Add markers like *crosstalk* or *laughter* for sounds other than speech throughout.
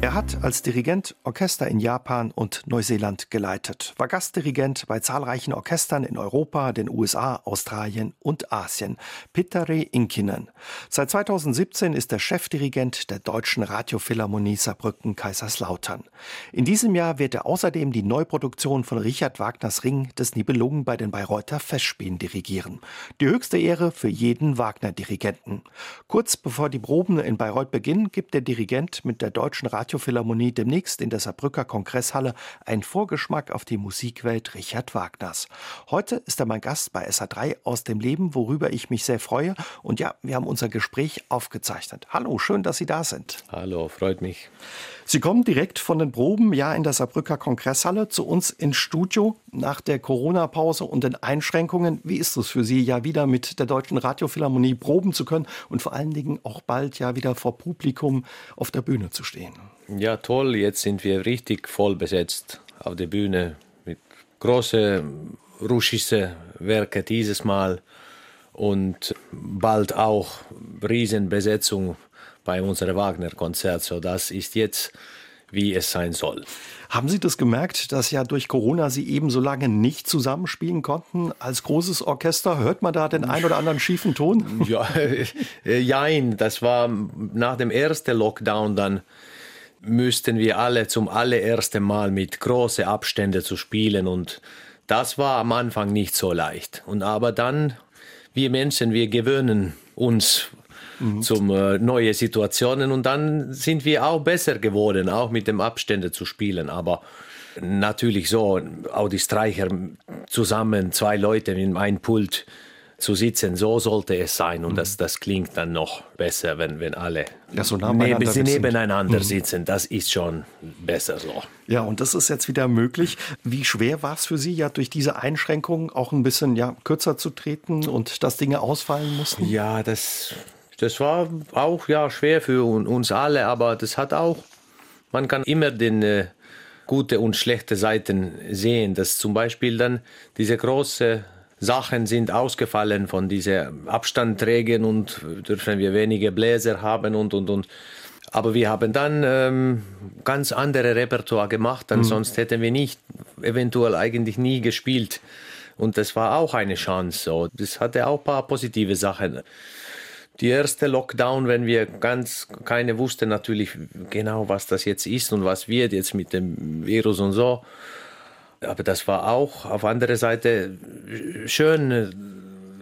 Er hat als Dirigent Orchester in Japan und Neuseeland geleitet, war Gastdirigent bei zahlreichen Orchestern in Europa, den USA, Australien und Asien. Pittare Inkinen. Seit 2017 ist er Chefdirigent der Deutschen Radiophilharmonie Saarbrücken Kaiserslautern. In diesem Jahr wird er außerdem die Neuproduktion von Richard Wagners Ring des Nibelungen bei den Bayreuther Festspielen dirigieren. Die höchste Ehre für jeden Wagner-Dirigenten. Kurz bevor die Proben in Bayreuth beginnen, gibt der Dirigent mit der Deutschen Radio Radiophilharmonie demnächst in der Saarbrücker Kongresshalle ein Vorgeschmack auf die Musikwelt Richard Wagners. Heute ist er mein Gast bei SA3 aus dem Leben, worüber ich mich sehr freue. Und ja, wir haben unser Gespräch aufgezeichnet. Hallo, schön, dass Sie da sind. Hallo, freut mich. Sie kommen direkt von den Proben, ja, in der Saarbrücker Kongresshalle zu uns ins Studio nach der Corona-Pause und den Einschränkungen. Wie ist es für Sie, ja wieder mit der Deutschen Radiophilharmonie proben zu können und vor allen Dingen auch bald ja wieder vor Publikum auf der Bühne zu stehen? Ja, toll. Jetzt sind wir richtig voll besetzt auf der Bühne mit großen russischen Werken dieses Mal und bald auch Riesenbesetzung bei unserem Wagner-Konzert. So, das ist jetzt, wie es sein soll. Haben Sie das gemerkt, dass ja durch Corona Sie eben so lange nicht zusammenspielen konnten als großes Orchester? Hört man da den ein oder anderen schiefen Ton? Ja, *laughs* äh, jein. Das war nach dem ersten Lockdown dann müssten wir alle zum allerersten Mal mit großen Abständen zu spielen und das war am Anfang nicht so leicht. Und aber dann, wir Menschen, wir gewöhnen uns mhm. zum äh, neue Situationen und dann sind wir auch besser geworden, auch mit dem Abstände zu spielen. Aber natürlich so, auch die Streicher zusammen, zwei Leute in einem Pult zu sitzen, so sollte es sein. Und mhm. das, das klingt dann noch besser, wenn, wenn alle ja, so neben, sie nebeneinander mhm. sitzen. Das ist schon besser so. Ja, und das ist jetzt wieder möglich. Wie schwer war es für Sie, ja durch diese Einschränkungen auch ein bisschen ja, kürzer zu treten und dass Dinge ausfallen mussten? Ja, das das war auch ja schwer für uns alle, aber das hat auch, man kann immer den äh, gute und schlechte Seiten sehen, dass zum Beispiel dann diese große Sachen sind ausgefallen von diesen Abstandträgern und dürfen wir wenige Bläser haben und und und. Aber wir haben dann ähm, ganz andere Repertoire gemacht, denn mhm. sonst hätten wir nicht, eventuell eigentlich nie gespielt. Und das war auch eine Chance. So. Das hatte auch ein paar positive Sachen die erste Lockdown, wenn wir ganz keine wussten natürlich genau, was das jetzt ist und was wird jetzt mit dem Virus und so. Aber das war auch auf andere Seite schön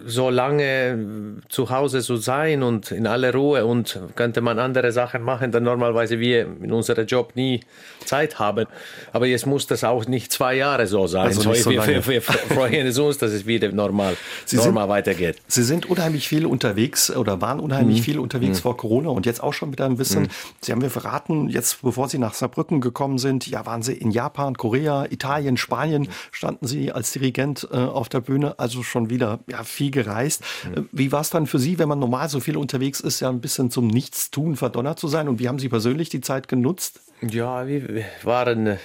so lange zu Hause zu sein und in aller Ruhe und könnte man andere Sachen machen, dann normalerweise wir in unserem Job nie Zeit haben. Aber jetzt muss das auch nicht zwei Jahre so sein. Also so wir, wir, wir, freuen uns, dass es wieder normal, Sie normal sind, weitergeht. Sie sind unheimlich viel unterwegs oder waren unheimlich mhm. viel unterwegs mhm. vor Corona und jetzt auch schon wieder ein bisschen. Mhm. Sie haben mir verraten, jetzt bevor Sie nach Saarbrücken gekommen sind, ja, waren Sie in Japan, Korea, Italien, Spanien, standen Sie als Dirigent äh, auf der Bühne, also schon wieder ja, viel gereist. Mhm. Wie war es dann für Sie, wenn man normal so viel unterwegs ist, ja ein bisschen zum Nichtstun verdonnert zu sein? Und wie haben Sie persönlich die Zeit genutzt? Ja, wir waren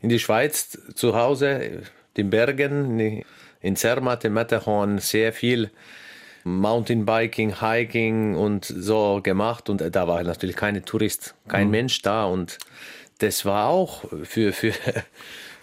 in die Schweiz zu Hause, den Bergen, in Zermatt, in Matterhorn, sehr viel Mountainbiking, Hiking und so gemacht. Und da war natürlich keine Tourist, kein mhm. Mensch da. Und das war auch für, für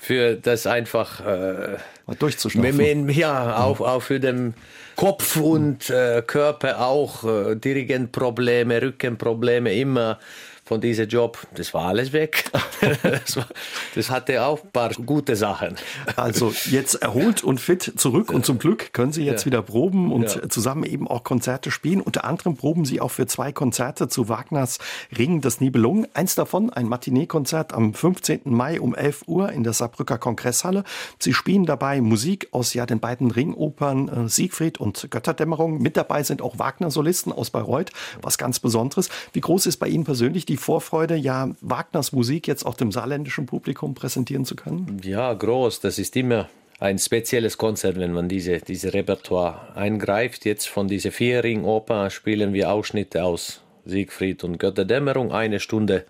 für das einfach äh, durchzuschlafen. Ja, auch, auch für den Kopf und äh, Körper auch äh, Dirigentprobleme, Rückenprobleme immer von diesem Job, das war alles weg. *laughs* das, war, das, hatte auch ein paar gute Sachen. Also jetzt erholt und fit zurück und zum Glück können Sie jetzt ja. wieder proben und ja. zusammen eben auch Konzerte spielen. Unter anderem proben Sie auch für zwei Konzerte zu Wagners Ring des Nibelungen. Eins davon ein Matinee-Konzert am 15. Mai um 11 Uhr in der Saarbrücker Kongresshalle. Sie spielen dabei Musik aus ja den beiden Ringopern äh, Siegfried und Götterdämmerung. Mit dabei sind auch Wagner-Solisten aus Bayreuth, was ganz Besonderes. Wie groß ist bei Ihnen persönlich die die Vorfreude, ja, Wagners Musik jetzt auch dem saarländischen Publikum präsentieren zu können? Ja, groß. Das ist immer ein spezielles Konzert, wenn man diese, diese Repertoire eingreift. Jetzt von dieser Vierring-Oper spielen wir Ausschnitte aus Siegfried und Götterdämmerung, eine Stunde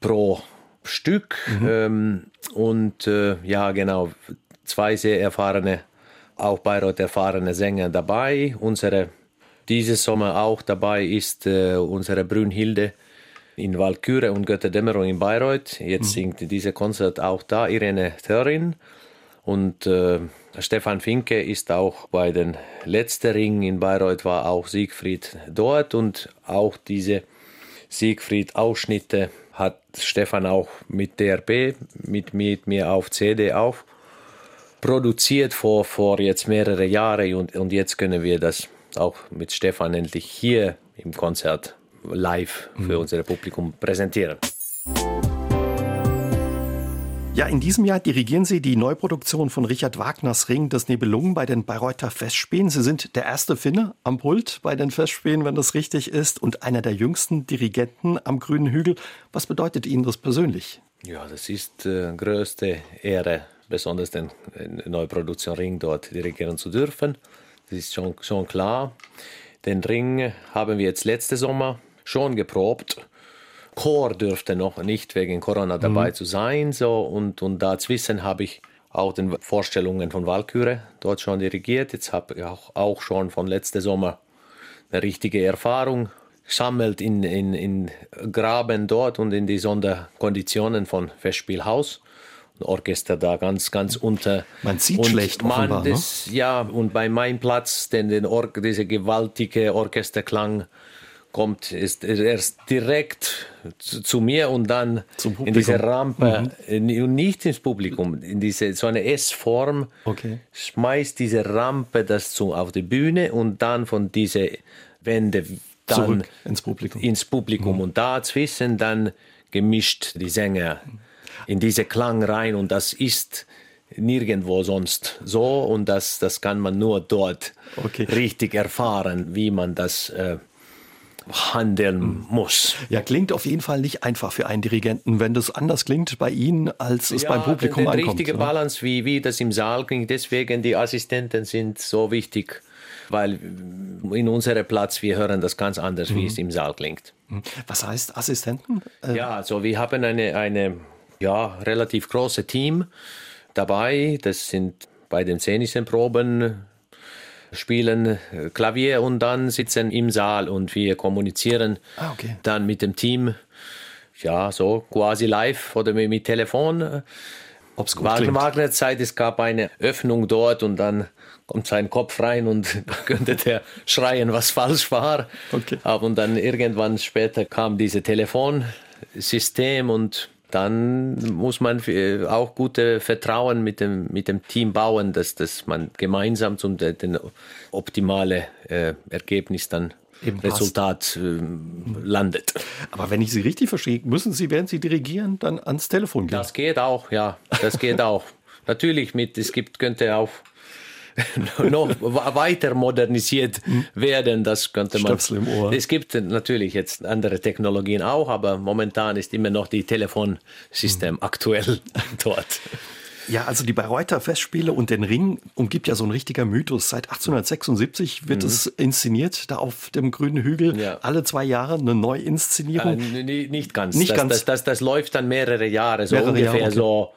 pro Stück. Mhm. Ähm, und äh, ja, genau, zwei sehr erfahrene, auch Bayreuth erfahrene Sänger dabei. Unsere dieses Sommer auch dabei ist äh, unsere Brünnhilde in Walküre und Götterdämmerung in Bayreuth. Jetzt mhm. singt diese Konzert auch da Irene Törin. Und äh, Stefan Finke ist auch bei den letzten Ringen in Bayreuth, war auch Siegfried dort und auch diese Siegfried-Ausschnitte hat Stefan auch mit DRB, mit, mit mir auf CD auch produziert vor, vor jetzt mehrere Jahre und, und jetzt können wir das auch mit Stefan endlich hier im Konzert live für mhm. unser Publikum präsentieren. Ja, in diesem Jahr dirigieren Sie die Neuproduktion von Richard Wagners Ring des Nibelungen bei den Bayreuther Festspielen. Sie sind der erste Finne am Pult bei den Festspielen, wenn das richtig ist, und einer der jüngsten Dirigenten am Grünen Hügel. Was bedeutet Ihnen das persönlich? Ja, das ist äh, größte Ehre, besonders den äh, Neuproduktion Ring dort dirigieren zu dürfen. Das ist schon, schon klar. Den Ring haben wir jetzt letzte Sommer schon geprobt Chor dürfte noch nicht wegen Corona dabei mhm. zu sein. So, und, und dazwischen habe ich auch den Vorstellungen von Walküre dort schon dirigiert. Jetzt habe ich auch, auch schon von letzten Sommer eine richtige Erfahrung gesammelt in, in, in Graben dort und in die Sonderkonditionen von Festspielhaus. Orchester da ganz, ganz unter. Man sieht und schlecht man offenbar, das, ne? Ja, und bei meinem Platz, denn den Or dieser gewaltige Orchesterklang kommt ist erst direkt zu, zu mir und dann in diese Rampe mhm. und nicht ins Publikum, in diese so eine S-Form okay. schmeißt diese Rampe das zu, auf die Bühne und dann von diese Wände dann Zurück ins Publikum, ins Publikum. Mhm. und dazwischen dann gemischt die Sänger in diese Klang rein und das ist nirgendwo sonst so und das, das kann man nur dort okay. richtig erfahren, wie man das äh, handeln muss. Ja, klingt auf jeden Fall nicht einfach für einen Dirigenten, wenn das anders klingt bei Ihnen, als es ja, beim Publikum ankommt. Die richtige Balance, wie, wie das im Saal klingt, deswegen die Assistenten sind so wichtig, weil in unserem Platz, wir hören das ganz anders, mhm. wie es im Saal klingt. Mhm. Was heißt Assistenten? Äh ja, also wir haben eine, eine ja, relativ große Team dabei, das sind bei den szenischen Proben spielen Klavier und dann sitzen im Saal und wir kommunizieren ah, okay. dann mit dem Team, ja, so quasi live oder mit Telefon. Ob's gut Wagner, Wagner Zeit, es gab eine Öffnung dort und dann kommt sein Kopf rein und *laughs* könnte der schreien, was falsch war. Okay. Und dann irgendwann später kam dieses Telefonsystem und dann muss man auch gute Vertrauen mit dem, mit dem Team bauen, dass, dass man gemeinsam zum den optimale äh, Ergebnis dann Eben Resultat äh, landet. Aber wenn ich Sie richtig verstehe, müssen Sie, während Sie dirigieren, dann ans Telefon gehen. Das geht auch, ja, das geht auch. *laughs* Natürlich mit, es gibt, könnte auch *laughs* noch weiter modernisiert werden. Das könnte man. im Ohr. Es gibt natürlich jetzt andere Technologien auch, aber momentan ist immer noch die Telefonsystem mhm. aktuell *laughs* dort. Ja, also die Bayreuther Festspiele und den Ring umgibt ja so ein richtiger Mythos. Seit 1876 wird mhm. es inszeniert, da auf dem grünen Hügel. Ja. Alle zwei Jahre eine Neuinszenierung. Äh, nicht ganz. Nicht das, ganz. Das, das, das, läuft dann mehrere Jahre, so mehrere ungefähr Jahre, okay. so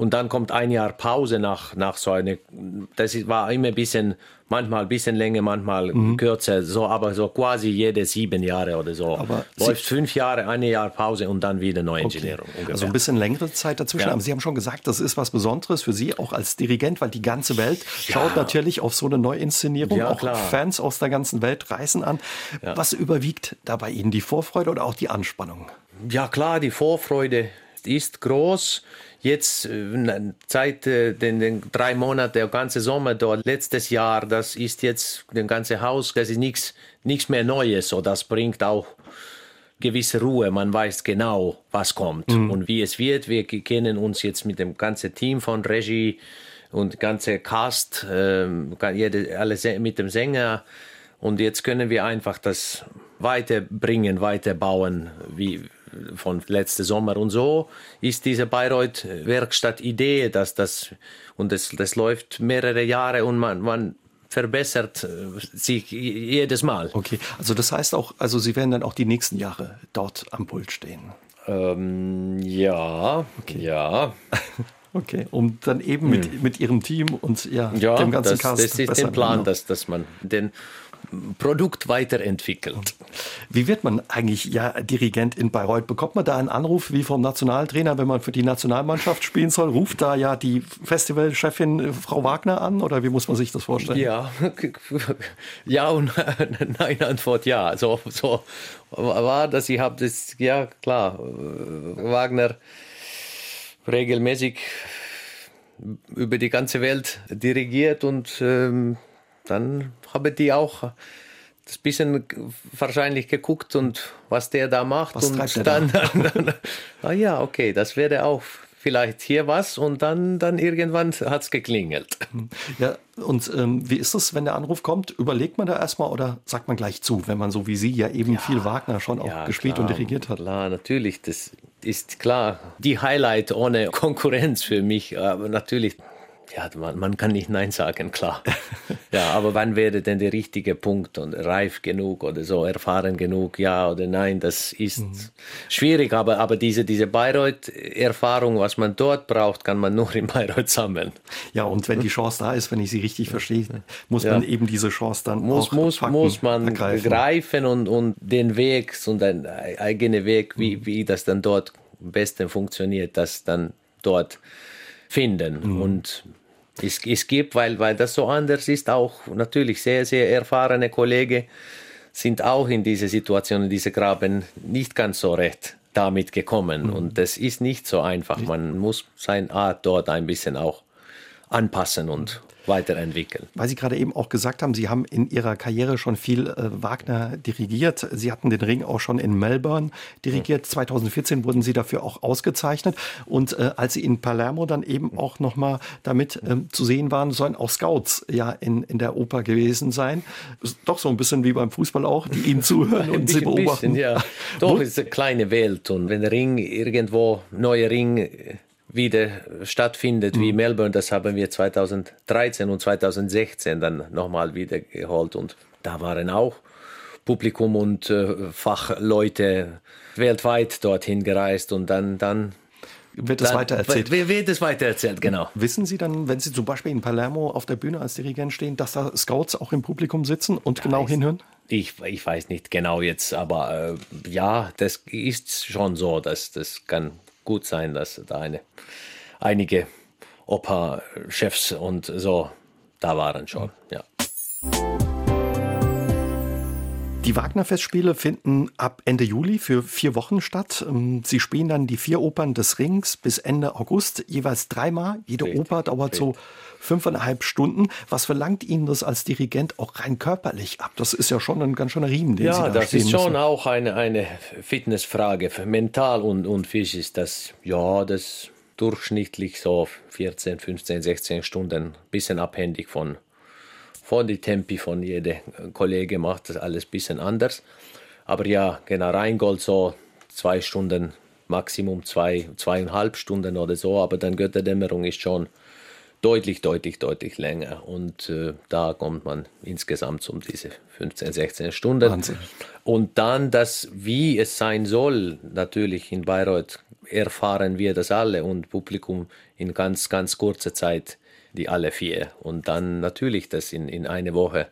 und dann kommt ein Jahr Pause nach, nach so eine, das war immer ein bisschen, manchmal ein bisschen länger, manchmal mhm. kürzer, so, aber so quasi jede sieben Jahre oder so. Aber Läuft fünf Jahre, ein Jahr Pause und dann wieder Neuengineering. Okay. Also ein bisschen längere Zeit dazwischen. Ja. Aber Sie haben schon gesagt, das ist was Besonderes für Sie, auch als Dirigent, weil die ganze Welt ja. schaut natürlich auf so eine Neuinszenierung. Ja, auch klar. Fans aus der ganzen Welt reisen an. Was überwiegt da bei Ihnen? Die Vorfreude oder auch die Anspannung? Ja klar, die Vorfreude ist groß jetzt äh, seit äh, den, den drei Monaten, der ganze Sommer dort, letztes Jahr, das ist jetzt das ganze Haus, das ist nichts nichts mehr Neues. So, das bringt auch gewisse Ruhe. Man weiß genau, was kommt mhm. und wie es wird. Wir kennen uns jetzt mit dem ganzen Team von Regie und ganze Cast, äh, jede, alle mit dem Sänger. Und jetzt können wir einfach das weiterbringen, weiterbauen, wie, von letzten Sommer. Und so ist diese Bayreuth-Werkstatt-Idee, dass das, und das, das läuft mehrere Jahre und man, man verbessert äh, sich jedes Mal. Okay, also das heißt auch, also Sie werden dann auch die nächsten Jahre dort am Pult stehen. Ähm, ja, okay. ja. *laughs* Okay, um dann eben mit, hm. mit ihrem Team und ja, ja dem ganzen das, Cast das ist der Plan, dass, dass man den Produkt weiterentwickelt. Wie wird man eigentlich ja Dirigent in Bayreuth? Bekommt man da einen Anruf wie vom Nationaltrainer, wenn man für die Nationalmannschaft spielen soll? Ruft da ja die Festivalchefin äh, Frau Wagner an oder wie muss man sich das vorstellen? Ja, *laughs* ja und *laughs* nein, Antwort ja. So, so war das. Ich habe das, ja klar, Wagner regelmäßig über die ganze Welt dirigiert und ähm, dann habe die auch das bisschen wahrscheinlich geguckt und was der da macht was und dann, da? *laughs* dann, dann, ah ja, okay, das wäre auch vielleicht hier was und dann, dann irgendwann hat es geklingelt. Ja, und ähm, wie ist es, wenn der Anruf kommt? Überlegt man da erstmal oder sagt man gleich zu, wenn man so wie Sie ja eben ja, viel Wagner schon auch ja, gespielt klar, und dirigiert hat? Klar, natürlich, das ist klar. Die Highlight ohne Konkurrenz für mich, aber natürlich ja, man, man kann nicht Nein sagen, klar. ja, aber wann wäre denn der richtige Punkt und reif genug oder so, erfahren genug, ja oder nein, das ist mhm. schwierig, aber, aber diese, diese Bayreuth-Erfahrung, was man dort braucht, kann man nur in Bayreuth sammeln. Ja, und wenn die Chance da ist, wenn ich Sie richtig verstehe, muss ja. man eben diese Chance dann muss, auch muss, packen, muss man ergreifen. greifen und, und den Weg und ein eigener Weg, wie, mhm. wie das dann dort am besten funktioniert, das dann dort finden. Mhm. Und es, es gibt, weil, weil das so anders ist, auch natürlich sehr, sehr erfahrene Kollegen sind auch in diese Situation, in diese Graben nicht ganz so recht damit gekommen. Mhm. Und das ist nicht so einfach. Man muss sein Art dort ein bisschen auch anpassen und weiterentwickeln. Weil Sie gerade eben auch gesagt haben, Sie haben in Ihrer Karriere schon viel äh, Wagner dirigiert. Sie hatten den Ring auch schon in Melbourne dirigiert. Mhm. 2014 wurden Sie dafür auch ausgezeichnet. Und äh, als Sie in Palermo dann eben auch nochmal damit ähm, zu sehen waren, sollen auch Scouts ja in, in der Oper gewesen sein. Doch so ein bisschen wie beim Fußball auch, die Ihnen zuhören *laughs* und Sie beobachten. Bisschen, ja. Doch, es ist eine kleine Welt. Und wenn der Ring irgendwo, neuer Ring wieder stattfindet mhm. wie Melbourne. Das haben wir 2013 und 2016 dann nochmal wieder geholt und da waren auch Publikum und äh, Fachleute weltweit dorthin gereist und dann, dann wird es weitererzählt. Wird es weitererzählt, genau. Wissen Sie dann, wenn Sie zum Beispiel in Palermo auf der Bühne als Dirigent stehen, dass da Scouts auch im Publikum sitzen und ja, genau hinhören? Ich, ich weiß nicht genau jetzt, aber äh, ja, das ist schon so, dass das kann gut sein, dass da eine, einige Operchefs und so da waren schon, ja. Die Wagner-Festspiele finden ab Ende Juli für vier Wochen statt. Ähm, Sie spielen dann die vier Opern des Rings bis Ende August, jeweils dreimal. Jede Richtig. Oper dauert Richtig. so fünfeinhalb Stunden. Was verlangt Ihnen das als Dirigent auch rein körperlich ab? Das ist ja schon ein ganz schöner Riemen, den ja, Sie da das ist schon auch eine, eine Fitnessfrage. Mental und, und physisch ist das, ja, das durchschnittlich so 14, 15, 16 Stunden, bisschen abhängig von, von die Tempi von jedem Kollege macht das alles ein bisschen anders. Aber ja, genau, Rheingold so zwei Stunden, Maximum zwei, zweieinhalb Stunden oder so, aber dann Götterdämmerung ist schon deutlich, deutlich, deutlich länger. Und äh, da kommt man insgesamt um diese 15, 16 Stunden. Wahnsinn. Und dann das, wie es sein soll, natürlich in Bayreuth erfahren wir das alle und Publikum in ganz, ganz kurzer Zeit, die alle vier. Und dann natürlich das in, in eine Woche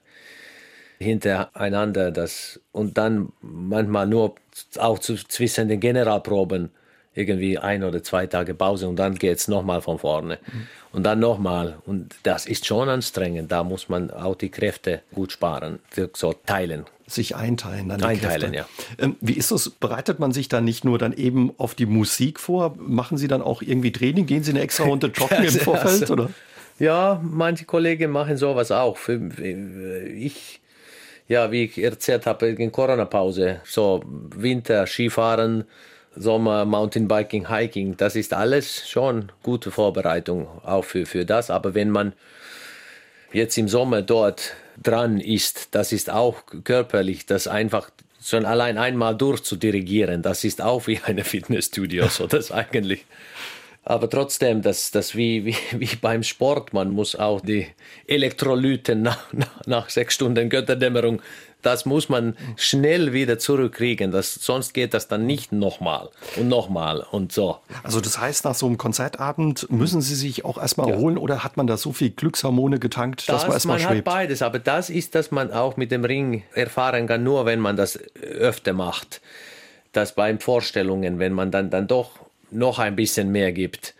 hintereinander das und dann manchmal nur auch zu, zwischen den Generalproben irgendwie ein oder zwei Tage Pause und dann geht es nochmal von vorne. Mhm. Und dann nochmal. Und das ist schon anstrengend. Da muss man auch die Kräfte gut sparen, so teilen. Sich einteilen. Dann einteilen, ja. Ähm, wie ist das? Bereitet man sich dann nicht nur dann eben auf die Musik vor? Machen Sie dann auch irgendwie Training? Gehen Sie eine extra Runde *laughs* joggen im Vorfeld? Also, oder? Ja, manche Kollegen machen sowas auch. Für, ich, ja, wie ich erzählt habe, in Corona-Pause, so Winter, Skifahren, Sommer, Mountainbiking, Hiking, das ist alles schon gute Vorbereitung auch für, für das. Aber wenn man jetzt im Sommer dort dran ist, das ist auch körperlich, das einfach schon allein einmal durchzudirigieren, das ist auch wie eine Fitnessstudio, so das *laughs* eigentlich. Aber trotzdem, das, das wie, wie, wie beim Sport, man muss auch die Elektrolyten nach, nach, nach sechs Stunden Götterdämmerung das muss man schnell wieder zurückkriegen. Das, sonst geht das dann nicht nochmal und nochmal und so. Also das heißt, nach so einem Konzertabend müssen Sie sich auch erstmal ja. erholen oder hat man da so viel Glückshormone getankt, das, dass man erstmal schwebt? Man hat beides, aber das ist, dass man auch mit dem Ring erfahren kann, nur wenn man das öfter macht. Das beim Vorstellungen, wenn man dann, dann doch noch ein bisschen mehr gibt.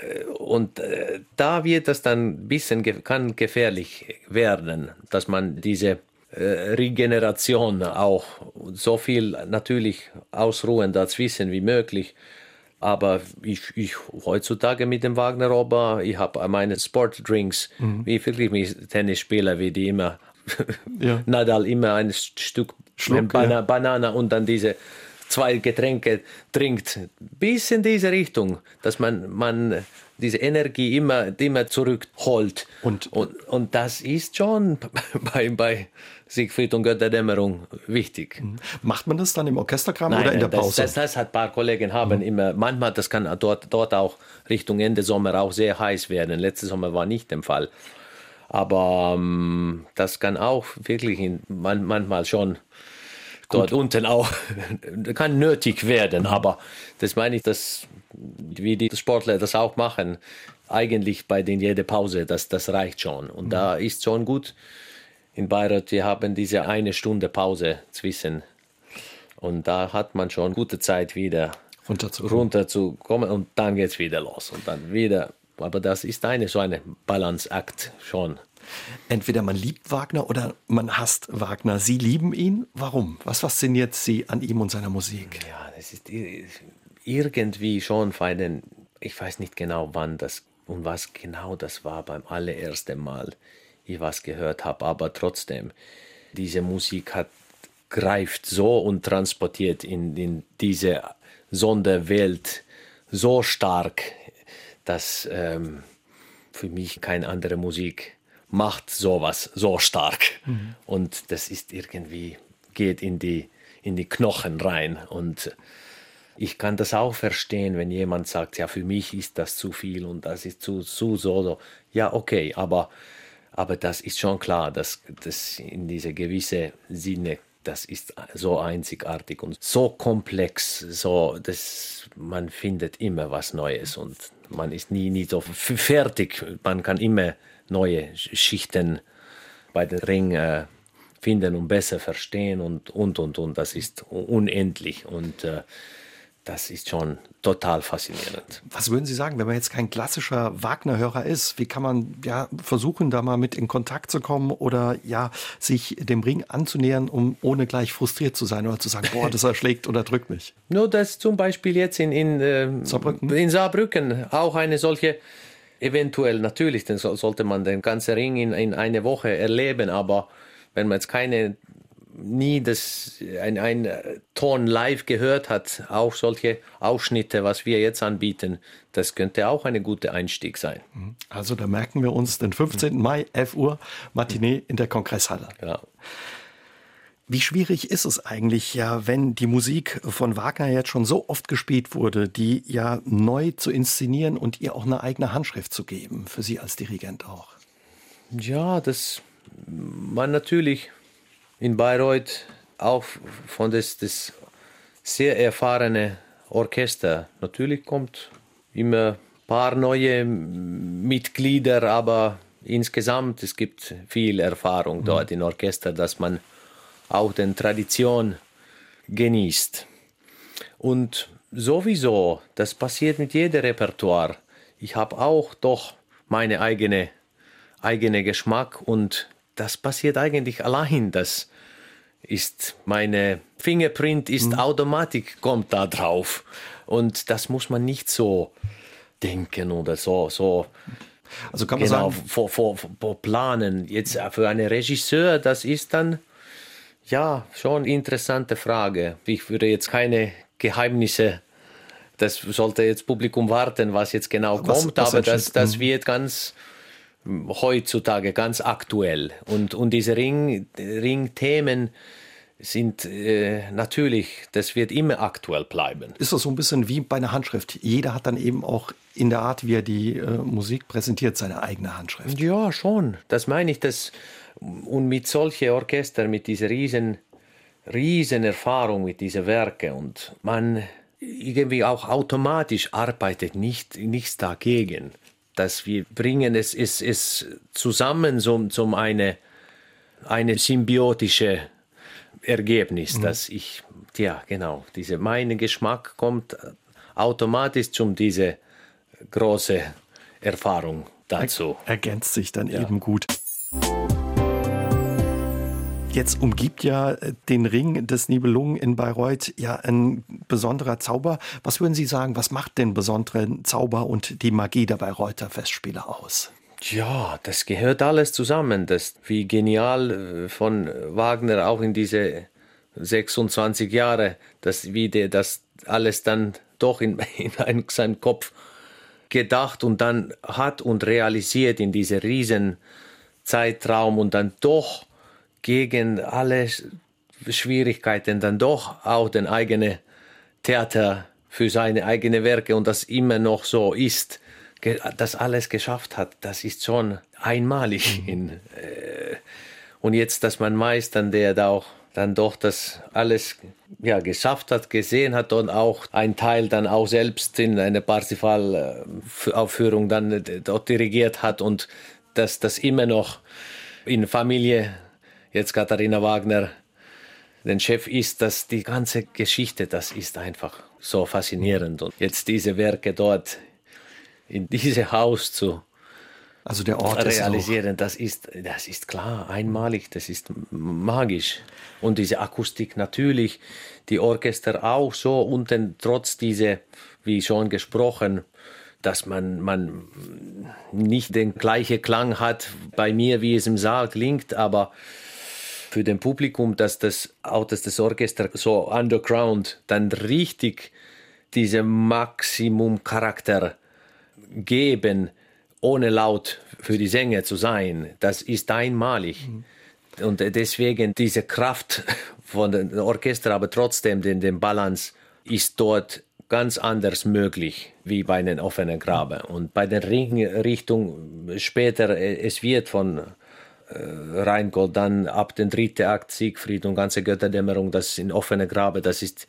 Äh, und äh, da wird das dann ein bisschen kann gefährlich werden, dass man diese Regeneration auch. So viel natürlich ausruhen dazwischen wie möglich. Aber ich, ich heutzutage mit dem Wagner Ober, ich habe meine Sportdrinks, mhm. wie wirklich mit Tennisspieler, wie die immer, *laughs* ja. Nadal immer ein Stück Schluck, Bana ja. Banane und dann diese zwei Getränke trinkt. Bis in diese Richtung, dass man, man diese Energie immer, immer zurückholt. Und, und, und das ist schon *laughs* bei, bei Siegfried und Götterdämmerung wichtig. Mhm. Macht man das dann im Orchesterkram Nein, oder in der Pause? Das, das, das hat ein paar Kollegen haben mhm. immer, manchmal, das kann dort, dort auch Richtung Ende Sommer auch sehr heiß werden. Letztes Sommer war nicht der Fall. Aber ähm, das kann auch wirklich in, man, manchmal schon dort Gut. unten auch *laughs* kann nötig werden. Aber das meine ich, dass wie die Sportler das auch machen, eigentlich bei den jede Pause, das, das reicht schon. Und mhm. da ist schon gut in Bayreuth, wir haben diese eine Stunde Pause zwischen. Und da hat man schon gute Zeit wieder runterzukommen, runterzukommen und dann geht es wieder los. Und dann wieder, aber das ist eine so eine Balanceakt schon. Entweder man liebt Wagner oder man hasst Wagner. Sie lieben ihn. Warum? Was fasziniert Sie an ihm und seiner Musik? Ja, es ist irgendwie schon für einen, ich weiß nicht genau wann das und was genau das war beim allerersten Mal ich was gehört habe, aber trotzdem, diese Musik hat greift so und transportiert in, in diese Sonderwelt so stark, dass ähm, für mich keine andere Musik macht sowas so stark. Mhm. Und das ist irgendwie, geht in die, in die Knochen rein. Und ich kann das auch verstehen, wenn jemand sagt, ja, für mich ist das zu viel und das ist zu, zu so, so. Ja, okay, aber aber das ist schon klar, dass das in dieser gewisse Sinne, das ist so einzigartig und so komplex, so dass man findet immer was Neues und man ist nie, nie so fertig. Man kann immer neue Schichten bei den Ring äh, finden und besser verstehen und und und und. Das ist unendlich und äh, das ist schon total faszinierend. Was würden Sie sagen, wenn man jetzt kein klassischer Wagner-Hörer ist? Wie kann man ja versuchen, da mal mit in Kontakt zu kommen oder ja sich dem Ring anzunähern, um ohne gleich frustriert zu sein oder zu sagen, boah, das *laughs* erschlägt oder drückt mich? Nur das zum Beispiel jetzt in, in, äh, Saarbrücken. in Saarbrücken auch eine solche eventuell natürlich, dann sollte man den ganzen Ring in, in eine Woche erleben, aber wenn man jetzt keine nie das, ein, ein Ton live gehört hat, auch solche Ausschnitte, was wir jetzt anbieten, das könnte auch ein guter Einstieg sein. Mhm. Also da merken wir uns den 15. Mai, 11 Uhr, Matinee in der Kongresshalle. Genau. Wie schwierig ist es eigentlich, ja, wenn die Musik von Wagner jetzt schon so oft gespielt wurde, die ja neu zu inszenieren und ihr auch eine eigene Handschrift zu geben, für Sie als Dirigent auch? Ja, das man natürlich in Bayreuth auch von das, das sehr erfahrene Orchester. Natürlich kommt immer ein paar neue Mitglieder, aber insgesamt es gibt viel Erfahrung mhm. dort im Orchester, dass man auch den Tradition genießt. Und sowieso, das passiert mit jedem Repertoire. Ich habe auch doch meine eigene eigene Geschmack und das passiert eigentlich allein. Das ist meine Fingerprint ist mhm. Automatik kommt da drauf und das muss man nicht so denken oder so so. Also kann man genau, sagen, vor, vor, vor planen. Jetzt für einen Regisseur, das ist dann ja schon eine interessante Frage. Ich würde jetzt keine Geheimnisse das sollte jetzt Publikum warten, was jetzt genau was, kommt, was aber das, das mhm. wird ganz heutzutage ganz aktuell. Und, und diese Ring, Ringthemen, sind äh, natürlich, das wird immer aktuell bleiben. Ist das so ein bisschen wie bei einer Handschrift? Jeder hat dann eben auch in der Art, wie er die äh, Musik präsentiert, seine eigene Handschrift. Ja, schon. Das meine ich. Das, und mit solchen Orchestern, mit dieser riesen, riesen Erfahrung, mit diesen Werken und man irgendwie auch automatisch arbeitet nicht, nichts dagegen. Dass wir bringen es, es, es zusammen zum, zum eine, eine symbiotische Ergebnis, mhm. dass ich, ja, genau, diese, mein Geschmack kommt automatisch zum diese große Erfahrung dazu. Er, ergänzt sich dann ja. eben gut. Jetzt umgibt ja äh, den Ring des Nibelungen in Bayreuth ja ein besonderer Zauber. Was würden Sie sagen, was macht den besonderen Zauber und die Magie der Bayreuther Festspiele aus? Ja, das gehört alles zusammen. Das, wie genial äh, von Wagner auch in diese 26 Jahre, dass wie der das alles dann doch in, *laughs* in seinem Kopf gedacht und dann hat und realisiert in diesem riesen Zeitraum und dann doch gegen alle Schwierigkeiten dann doch auch den eigenen Theater für seine eigenen Werke und das immer noch so ist das alles geschafft hat, das ist schon einmalig. Mhm. In, äh, und jetzt, dass man meistern, der da auch dann doch das alles ja, geschafft hat, gesehen hat und auch ein Teil dann auch selbst in eine Parsifal-Aufführung dann dort dirigiert hat und dass das immer noch in Familie, jetzt Katharina Wagner, den Chef ist, dass die ganze Geschichte, das ist einfach so faszinierend. Und jetzt diese Werke dort in dieses Haus zu also der Ort realisieren, ist das ist das ist klar einmalig, das ist magisch und diese Akustik natürlich, die Orchester auch so dann trotz diese, wie schon gesprochen, dass man man nicht den gleichen Klang hat bei mir, wie es im Saal klingt, aber für den Publikum, dass das auch dass das Orchester so underground dann richtig diese Maximum Charakter geben, ohne laut für die Sänger zu sein, das ist einmalig. Mhm. Und deswegen diese Kraft von dem Orchester, aber trotzdem den, den Balance ist dort ganz anders möglich wie bei einem offenen Graben. Und bei der Ringrichtung später, es wird von äh, Rheingold dann ab dem dritten Akt Siegfried und ganze Götterdämmerung, das in offene Grabe, das ist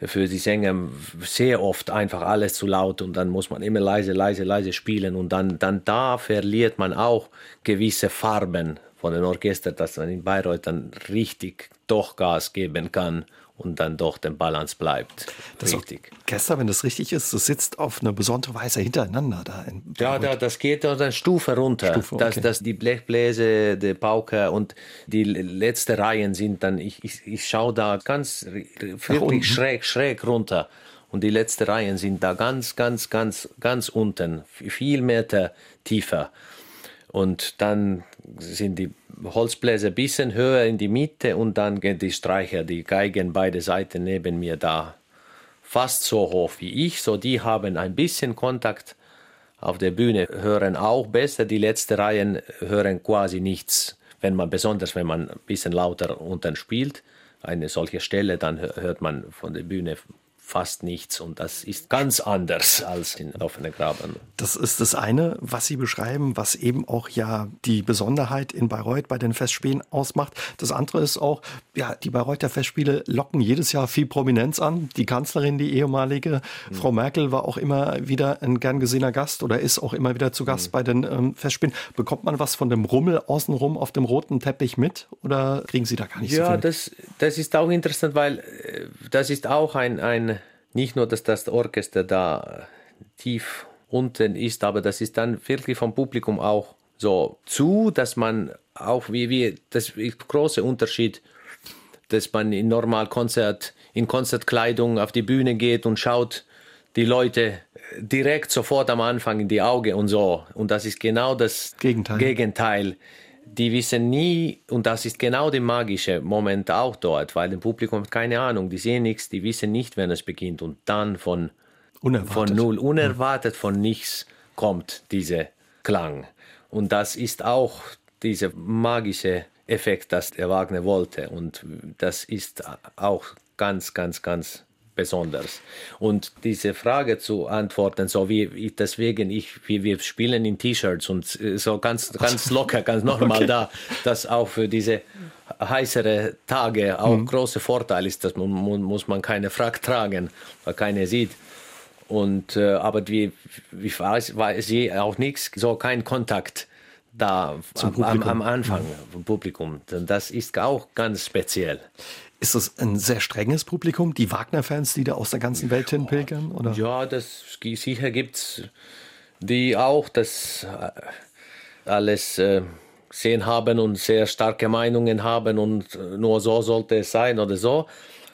für die Sänger sehr oft einfach alles zu laut und dann muss man immer leise, leise, leise spielen und dann, dann da verliert man auch gewisse Farben von dem Orchester, dass man in Bayreuth dann richtig doch Gas geben kann und dann doch den Balance bleibt. Das richtig. Orchester, wenn das richtig ist, das sitzt auf eine besondere Weise hintereinander da. ja, da, das geht dann Stufe runter. Stufe, okay. dass, dass die Blechbläser, die Pauke und die letzten Reihen sind dann, ich, ich, ich schaue da ganz wirklich schräg, schräg runter. Und die letzten Reihen sind da ganz, ganz, ganz, ganz unten, viel Meter tiefer. Und dann sind die Holzbläser ein bisschen höher in die Mitte und dann gehen die Streicher, die Geigen beide Seiten neben mir da fast so hoch wie ich. So, die haben ein bisschen Kontakt auf der Bühne, hören auch besser. Die letzten Reihen hören quasi nichts, wenn man besonders, wenn man ein bisschen lauter unten spielt. Eine solche Stelle, dann hört man von der Bühne fast nichts und das ist ganz anders als in offenen Graben. Das ist das eine, was Sie beschreiben, was eben auch ja die Besonderheit in Bayreuth bei den Festspielen ausmacht. Das andere ist auch, ja, die Bayreuther Festspiele locken jedes Jahr viel Prominenz an. Die Kanzlerin, die ehemalige, mhm. Frau Merkel, war auch immer wieder ein gern gesehener Gast oder ist auch immer wieder zu Gast mhm. bei den ähm, Festspielen. Bekommt man was von dem Rummel außenrum auf dem roten Teppich mit oder kriegen Sie da gar nicht ja, so viel? Ja, das, das ist auch interessant, weil äh, das ist auch ein, ein nicht nur, dass das Orchester da tief unten ist, aber das ist dann wirklich vom Publikum auch so zu, dass man auch wie wir, das ist große Unterschied, dass man in Normalkonzert, in Konzertkleidung auf die Bühne geht und schaut die Leute direkt sofort am Anfang in die Augen und so. Und das ist genau das Gegenteil. Gegenteil die wissen nie, und das ist genau der magische Moment auch dort, weil dem Publikum hat keine Ahnung, die sehen nichts, die wissen nicht, wenn es beginnt. Und dann von, von null, unerwartet von nichts kommt dieser Klang. Und das ist auch diese magische Effekt, das der Wagner wollte. Und das ist auch ganz, ganz, ganz besonders. Und diese Frage zu antworten, so wie deswegen ich, wie wir spielen in T-Shirts und so ganz, ganz locker, ganz normal *laughs* okay. da, dass auch für diese heißere Tage auch mhm. großer Vorteil ist, dass man muss man keine Frack tragen, weil keiner sieht. Und äh, aber wie, wie weiß, weiß sie auch nichts, so kein Kontakt da am, am, am, Anfang mhm. vom Publikum. Das ist auch ganz speziell. Ist das ein sehr strenges Publikum, die Wagner-Fans, die da aus der ganzen Welt hin pilgern? Oder? Ja, das sicher gibt es die auch das äh, alles äh, sehen haben und sehr starke Meinungen haben und nur so sollte es sein oder so.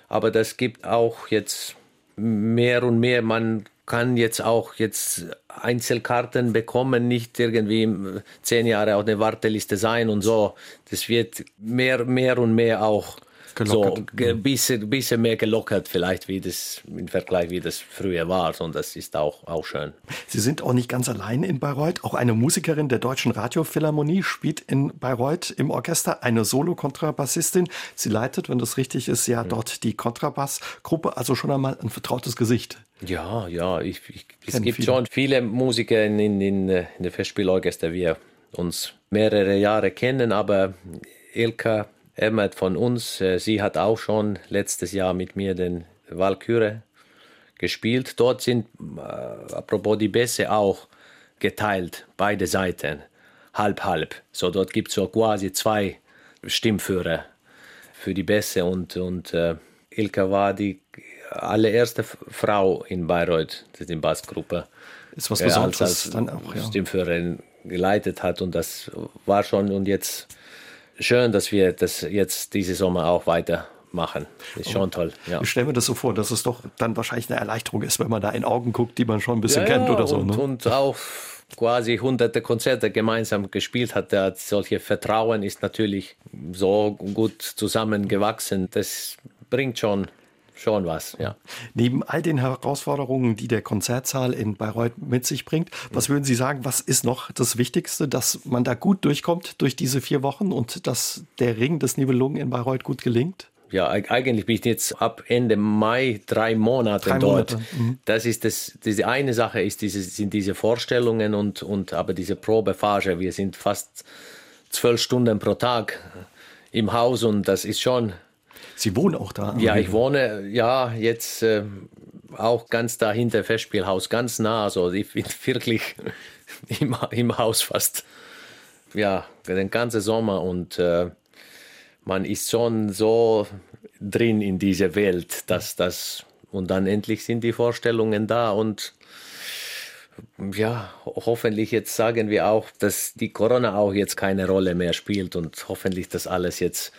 Aber das gibt auch jetzt mehr und mehr. Man kann jetzt auch jetzt Einzelkarten bekommen, nicht irgendwie zehn Jahre auf der Warteliste sein und so. Das wird mehr, mehr und mehr auch gelockert. So ein bisschen, bisschen mehr gelockert vielleicht, wie das im Vergleich, wie das früher war. Und das ist auch, auch schön. Sie sind auch nicht ganz allein in Bayreuth. Auch eine Musikerin der Deutschen Radiophilharmonie spielt in Bayreuth im Orchester, eine Solo-Kontrabassistin. Sie leitet, wenn das richtig ist, ja mhm. dort die Kontrabassgruppe, also schon einmal ein vertrautes Gesicht. Ja, ja, ich, ich, es gibt viele. schon viele Musiker in, in, in, in der Festspielorchester, wir uns mehrere Jahre kennen, aber Ilka Emmert von uns, äh, sie hat auch schon letztes Jahr mit mir den Walküre gespielt. Dort sind, äh, apropos die Bässe, auch geteilt, beide Seiten, halb, halb. So, dort gibt es so quasi zwei Stimmführer für die Bässe und, und äh, Ilka war die allererste Frau in Bayreuth, die Bassgruppe. Ist was Besonderes als, als dann auch, ja. Stimmführerin geleitet hat und das war schon und jetzt schön, dass wir das jetzt diese Sommer auch weitermachen. Ist schon toll. Ja. Ich stelle mir das so vor, dass es doch dann wahrscheinlich eine Erleichterung ist, wenn man da in Augen guckt, die man schon ein bisschen ja, kennt oder so. Und, ne? und auch quasi hunderte Konzerte gemeinsam gespielt hat. Der, solche Vertrauen ist natürlich so gut zusammengewachsen. Das bringt schon schon was, ja. Neben all den Herausforderungen, die der Konzertsaal in Bayreuth mit sich bringt, was würden Sie sagen, was ist noch das Wichtigste, dass man da gut durchkommt durch diese vier Wochen und dass der Ring des Nibelungen in Bayreuth gut gelingt? Ja, eigentlich bin ich jetzt ab Ende Mai drei Monate drei dort. Monate. Mhm. Das ist das, diese eine Sache ist diese, sind diese Vorstellungen und, und aber diese Probephase. Wir sind fast zwölf Stunden pro Tag im Haus und das ist schon Sie wohnen auch da? Ja, ich wohne ja jetzt äh, auch ganz da hinter Festspielhaus, ganz nah. Also ich bin wirklich *laughs* im, im Haus fast ja den ganzen Sommer und äh, man ist schon so drin in dieser Welt, dass das und dann endlich sind die Vorstellungen da und ja, hoffentlich jetzt sagen wir auch, dass die Corona auch jetzt keine Rolle mehr spielt und hoffentlich das alles jetzt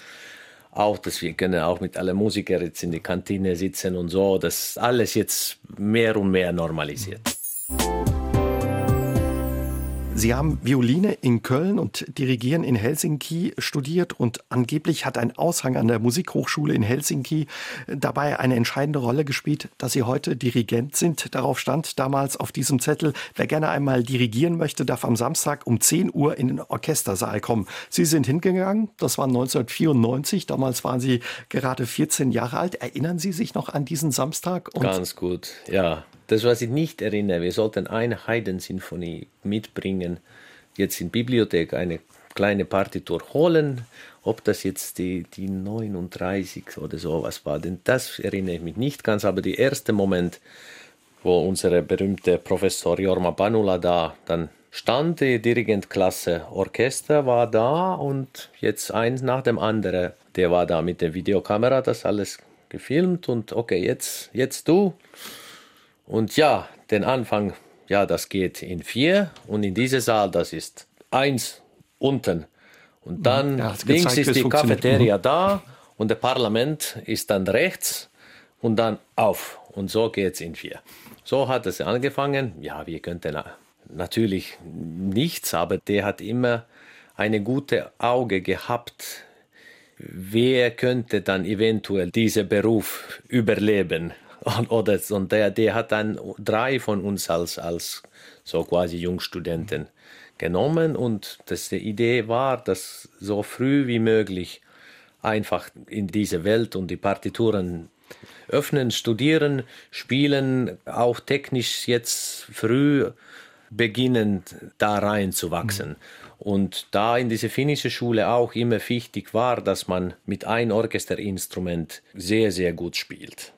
auch, dass wir können auch mit allen Musikern jetzt in die Kantine sitzen und so, dass alles jetzt mehr und mehr normalisiert. Sie haben Violine in Köln und Dirigieren in Helsinki studiert und angeblich hat ein Aushang an der Musikhochschule in Helsinki dabei eine entscheidende Rolle gespielt, dass Sie heute Dirigent sind. Darauf stand damals auf diesem Zettel, wer gerne einmal dirigieren möchte, darf am Samstag um 10 Uhr in den Orchestersaal kommen. Sie sind hingegangen, das war 1994, damals waren Sie gerade 14 Jahre alt. Erinnern Sie sich noch an diesen Samstag? Ganz gut, ja. Das, was ich nicht erinnere, wir sollten eine Heidensinfonie mitbringen, jetzt in Bibliothek eine kleine Partitur holen, ob das jetzt die, die 39 oder sowas war, denn das erinnere ich mich nicht ganz, aber der erste Moment, wo unsere berühmte Professor Jorma Banula da dann stand, die Dirigentklasse Orchester war da und jetzt eins nach dem anderen, der war da mit der Videokamera, das alles gefilmt und okay, jetzt, jetzt du. Und ja, den Anfang, ja, das geht in vier und in diese Saal, das ist eins unten. Und dann ja, links ist die Cafeteria mhm. da und der Parlament ist dann rechts und dann auf. Und so geht es in vier. So hat es angefangen. Ja, wir könnten natürlich nichts, aber der hat immer eine gute Auge gehabt. Wer könnte dann eventuell diesen Beruf überleben? Und, oder, und der, der hat dann drei von uns als, als so quasi Jungstudenten genommen und das, die Idee war, dass so früh wie möglich einfach in diese Welt und die Partituren öffnen, studieren, spielen, auch technisch jetzt früh beginnen, da reinzuwachsen. Mhm. Und da in diese finnische Schule auch immer wichtig war, dass man mit einem Orchesterinstrument sehr, sehr gut spielt.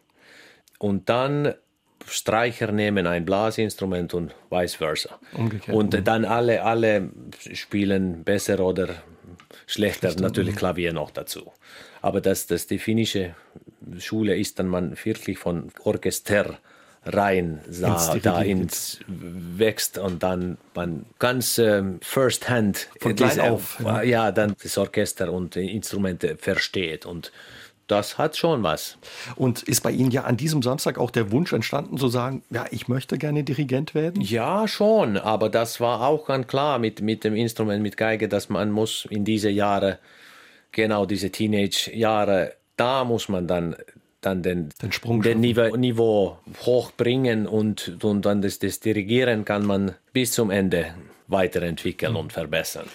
Und dann Streicher nehmen ein Blasinstrument und vice versa. Umgekehrt. Und mhm. dann alle, alle spielen besser oder schlechter, Schlechter natürlich mhm. Klavier noch dazu. Aber dass das die finnische Schule ist, dann man wirklich von Orchester rein sah, ins da ins wächst und dann man ganz ähm, first hand von klein auf ja. ja dann das Orchester und die Instrumente versteht und das hat schon was. Und ist bei Ihnen ja an diesem Samstag auch der Wunsch entstanden zu sagen, ja, ich möchte gerne Dirigent werden? Ja, schon, aber das war auch ganz klar mit, mit dem Instrument, mit Geige, dass man muss in diese Jahre, genau diese Teenage-Jahre, da muss man dann dann den, den, Sprung den Niveau, Niveau hochbringen und, und dann das, das Dirigieren kann man bis zum Ende weiterentwickeln mhm. und verbessern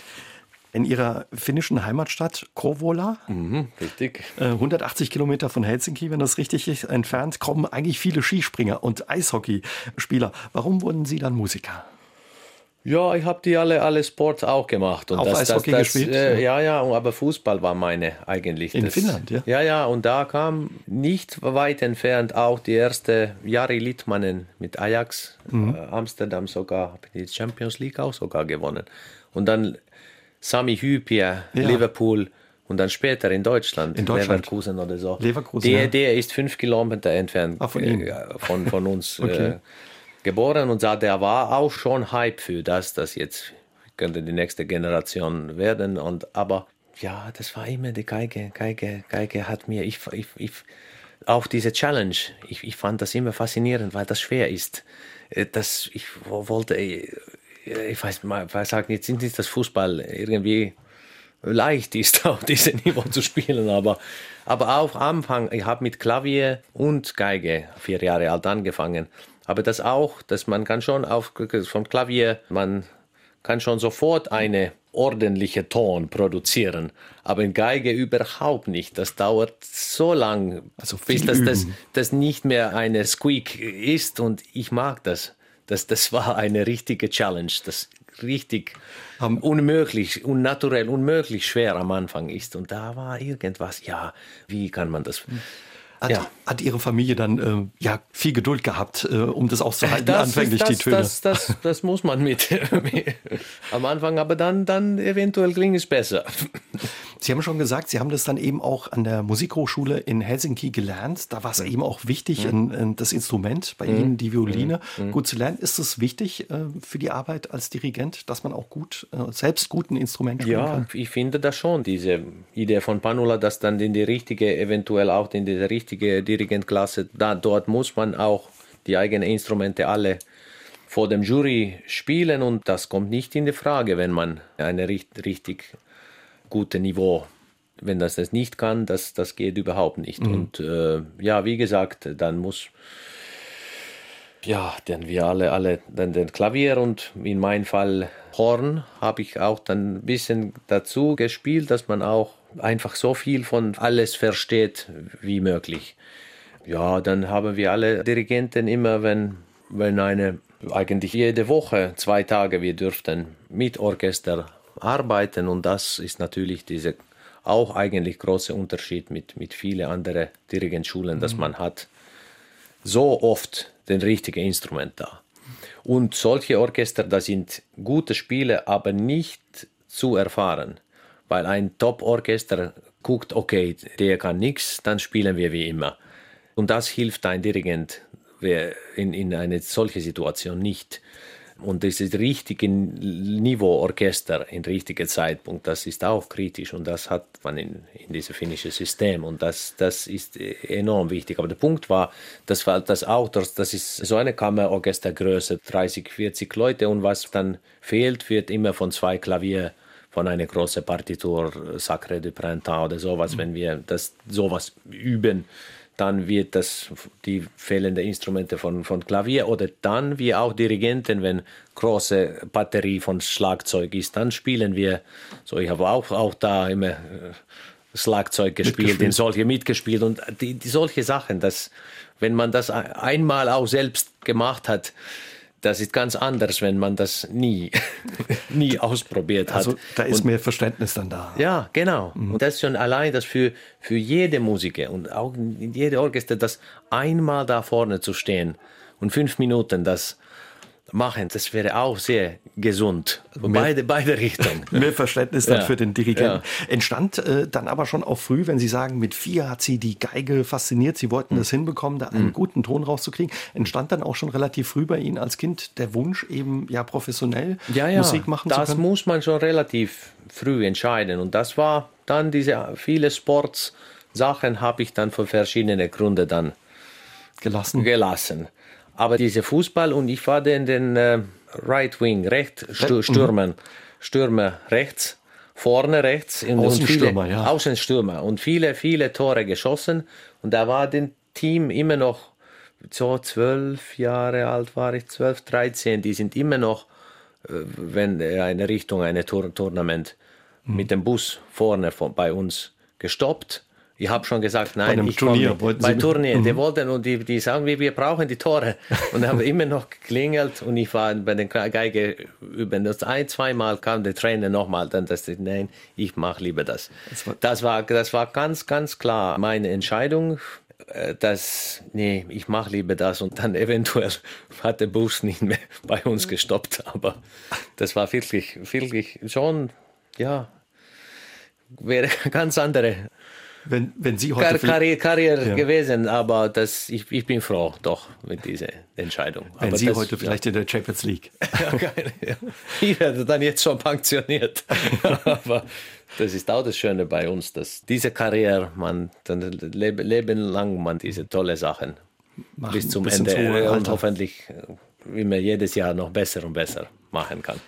in ihrer finnischen Heimatstadt Kovola. Mhm, richtig. 180 äh, Kilometer von Helsinki, wenn das richtig ist, entfernt, kommen eigentlich viele Skispringer und Eishockeyspieler. Warum wurden Sie dann Musiker? Ja, ich habe die alle, alle Sports auch gemacht. Und auch das, Eishockey das, das, gespielt? Äh, ja, ja, aber Fußball war meine eigentlich. In Finnland, ja? Ja, ja, und da kam nicht weit entfernt auch die erste Jari Littmannen mit Ajax, mhm. äh, Amsterdam sogar, die Champions League auch sogar gewonnen. Und dann Sami Hüpier, ja. Liverpool und dann später in Deutschland, in Deutschland. Leverkusen oder so. Leverkusen, der, ja. der ist fünf Kilometer entfernt ah, von, äh, von, von, uns äh, *laughs* okay. äh, geboren und sah, der war auch schon Hype für das, das jetzt könnte die nächste Generation werden. Und, aber ja, das war immer die Geige. Geige, Geige hat mir, ich, ich, ich, auch diese Challenge, ich, ich fand das immer faszinierend, weil das schwer ist. Äh, das, ich wollte ich weiß mal, sagen, jetzt sind nicht das Fußball irgendwie leicht ist, *laughs* auf diesem Niveau zu spielen, aber, aber auch am Anfang, ich habe mit Klavier und Geige vier Jahre alt angefangen, aber das auch, dass man kann schon auf, von Klavier, man kann schon sofort eine ordentliche Ton produzieren, aber in Geige überhaupt nicht. Das dauert so lang, also bis das, das, das nicht mehr eine Squeak ist und ich mag das. Das, das war eine richtige Challenge, das richtig um, unmöglich, unnaturell, unmöglich schwer am Anfang ist. Und da war irgendwas, ja, wie kann man das? Hat, ja. hat Ihre Familie dann äh, ja viel Geduld gehabt, äh, um das auszuhalten, das anfänglich das, die Töne? Das, das, das, muss man *laughs* mit am Anfang, aber dann, dann eventuell klingt es besser. Sie haben schon gesagt, Sie haben das dann eben auch an der Musikhochschule in Helsinki gelernt. Da war es mhm. eben auch wichtig, mhm. in, in das Instrument, bei mhm. Ihnen die Violine, mhm. mhm. gut zu lernen. Ist es wichtig äh, für die Arbeit als Dirigent, dass man auch gut, äh, selbst gut ein Instrument spielen ja, kann? Ja, ich finde das schon, diese Idee von Panula, dass dann in die richtige, eventuell auch in die richtige Dirigentklasse, da, dort muss man auch die eigenen Instrumente alle vor dem Jury spielen und das kommt nicht in die Frage, wenn man eine richtig gute Niveau. Wenn das das nicht kann, das, das geht überhaupt nicht. Mhm. Und äh, ja, wie gesagt, dann muss ja, dann wir alle, alle dann den Klavier und in meinem Fall Horn habe ich auch dann ein bisschen dazu gespielt, dass man auch einfach so viel von alles versteht wie möglich. Ja, dann haben wir alle Dirigenten immer, wenn, wenn eine, eigentlich jede Woche, zwei Tage, wir dürften mit Orchester arbeiten und das ist natürlich dieser auch eigentlich große Unterschied mit, mit vielen anderen Dirigentschulen, mhm. dass man hat so oft den richtigen Instrument da. Und solche Orchester, das sind gute Spiele, aber nicht zu erfahren, weil ein Top-Orchester guckt, okay, der kann nichts, dann spielen wir wie immer. Und das hilft ein Dirigent in, in eine solche Situation nicht. Und das ist richtige Niveau Orchester im richtigen Zeitpunkt, das ist auch kritisch und das hat man in, in diesem finnischen System und das, das ist enorm wichtig. Aber der Punkt war, das war das Autos, das ist so eine Kammerorchestergröße, 30, 40 Leute und was dann fehlt, wird immer von zwei Klavier von einer großen Partitur, Sacre de Printemps oder sowas, mhm. wenn wir das sowas üben, dann wird das die fehlenden Instrumente von, von Klavier oder dann wie auch Dirigenten, wenn große Batterie von Schlagzeug ist, dann spielen wir, so ich habe auch, auch da immer äh, Schlagzeug gespielt, in solche mitgespielt und die, die solche Sachen, dass wenn man das einmal auch selbst gemacht hat, das ist ganz anders, wenn man das nie, *laughs* nie ausprobiert hat. Also da ist und, mehr Verständnis dann da. Ja, genau. Mhm. Und das ist schon allein das für, für jede Musiker und auch in jede Orchester, das einmal da vorne zu stehen und fünf Minuten das machen. Das wäre auch sehr gesund. Mehr, beide, beide Richtungen. *laughs* Mehr Verständnis dann ja. für den Dirigenten. Ja. Entstand äh, dann aber schon auch früh, wenn Sie sagen, mit vier hat Sie die Geige fasziniert, Sie wollten mhm. hinbekommen, da einen mhm. guten Ton rauszukriegen. Entstand dann auch schon relativ früh bei Ihnen als Kind der Wunsch, eben ja professionell ja, Musik machen zu können? Das muss man schon relativ früh entscheiden. Und das war dann diese viele Sportsachen habe ich dann für verschiedene Gründe dann gelassen. gelassen. Aber diese Fußball und ich war den, den äh, Right Wing, Stürmer, mhm. Stürmer rechts, vorne rechts. Und, Außenstürmer, ja. Außenstürmer und viele, viele Tore geschossen. Und da war das Team immer noch so zwölf Jahre alt war ich, zwölf, dreizehn, die sind immer noch, äh, wenn eine Richtung, eine Tour Tournament mhm. mit dem Bus vorne von, bei uns gestoppt ich habe schon gesagt, nein, bei ich Turnier, komme bei Turnier. Mhm. Die wollten und die, die sagen, wir, wir brauchen die Tore. Und haben immer noch geklingelt und ich war bei den Geige üben. Das ein, zweimal kam der Trainer nochmal, dann das, nein, ich mache lieber das. Das war, das war ganz, ganz klar meine Entscheidung äh, dass, nee, ich mache lieber das und dann *laughs* eventuell hat der Bus nicht mehr bei uns gestoppt, aber das war wirklich, wirklich schon, ja, wäre ganz andere wenn, wenn Sie heute Kar Karriere, ja. gewesen, aber das, ich, ich bin froh doch mit dieser Entscheidung. Wenn aber Sie das, heute vielleicht in der Champions League. *laughs* ja, ich werde dann jetzt schon pensioniert. *laughs* aber das ist auch das Schöne bei uns, dass diese Karriere, man dann leben, leben lang man diese tolle Sachen machen, bis zum bis Ende und hoffentlich immer jedes Jahr noch besser und besser machen kann.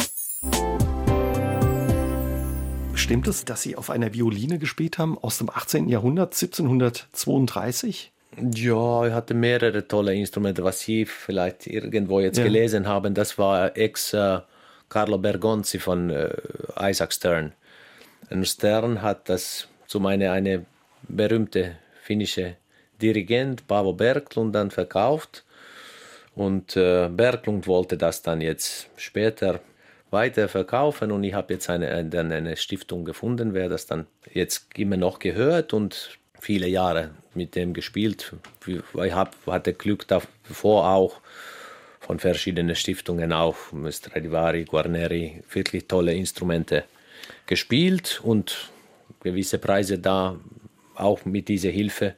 Stimmt es, dass Sie auf einer Violine gespielt haben aus dem 18. Jahrhundert, 1732? Ja, ich hatte mehrere tolle Instrumente, was Sie vielleicht irgendwo jetzt ja. gelesen haben. Das war ex äh, Carlo Bergonzi von äh, Isaac Stern. Und Stern hat das zu meiner eine berühmte finnische Dirigent Paavo Berglund dann verkauft. Und äh, Berglund wollte das dann jetzt später weiter verkaufen und ich habe jetzt eine, dann eine Stiftung gefunden, wer das dann jetzt immer noch gehört und viele Jahre mit dem gespielt. Ich hab, hatte Glück davor auch von verschiedenen Stiftungen auch, Stradivari, Guarneri, wirklich tolle Instrumente gespielt und gewisse Preise da auch mit dieser Hilfe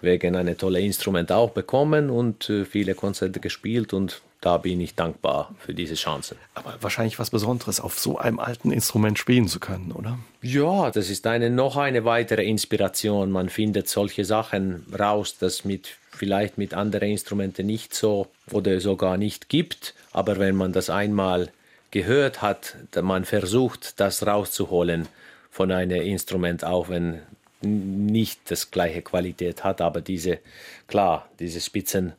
wegen einer tolle Instrument auch bekommen und äh, viele Konzerte gespielt und da bin ich dankbar für diese Chancen. Aber wahrscheinlich was Besonderes, auf so einem alten Instrument spielen zu können, oder? Ja, das ist eine, noch eine weitere Inspiration. Man findet solche Sachen raus, das mit vielleicht mit anderen Instrumenten nicht so oder sogar nicht gibt. Aber wenn man das einmal gehört hat, man versucht, das rauszuholen von einem Instrument, auch wenn nicht das gleiche Qualität hat, aber diese, klar, diese Spitzen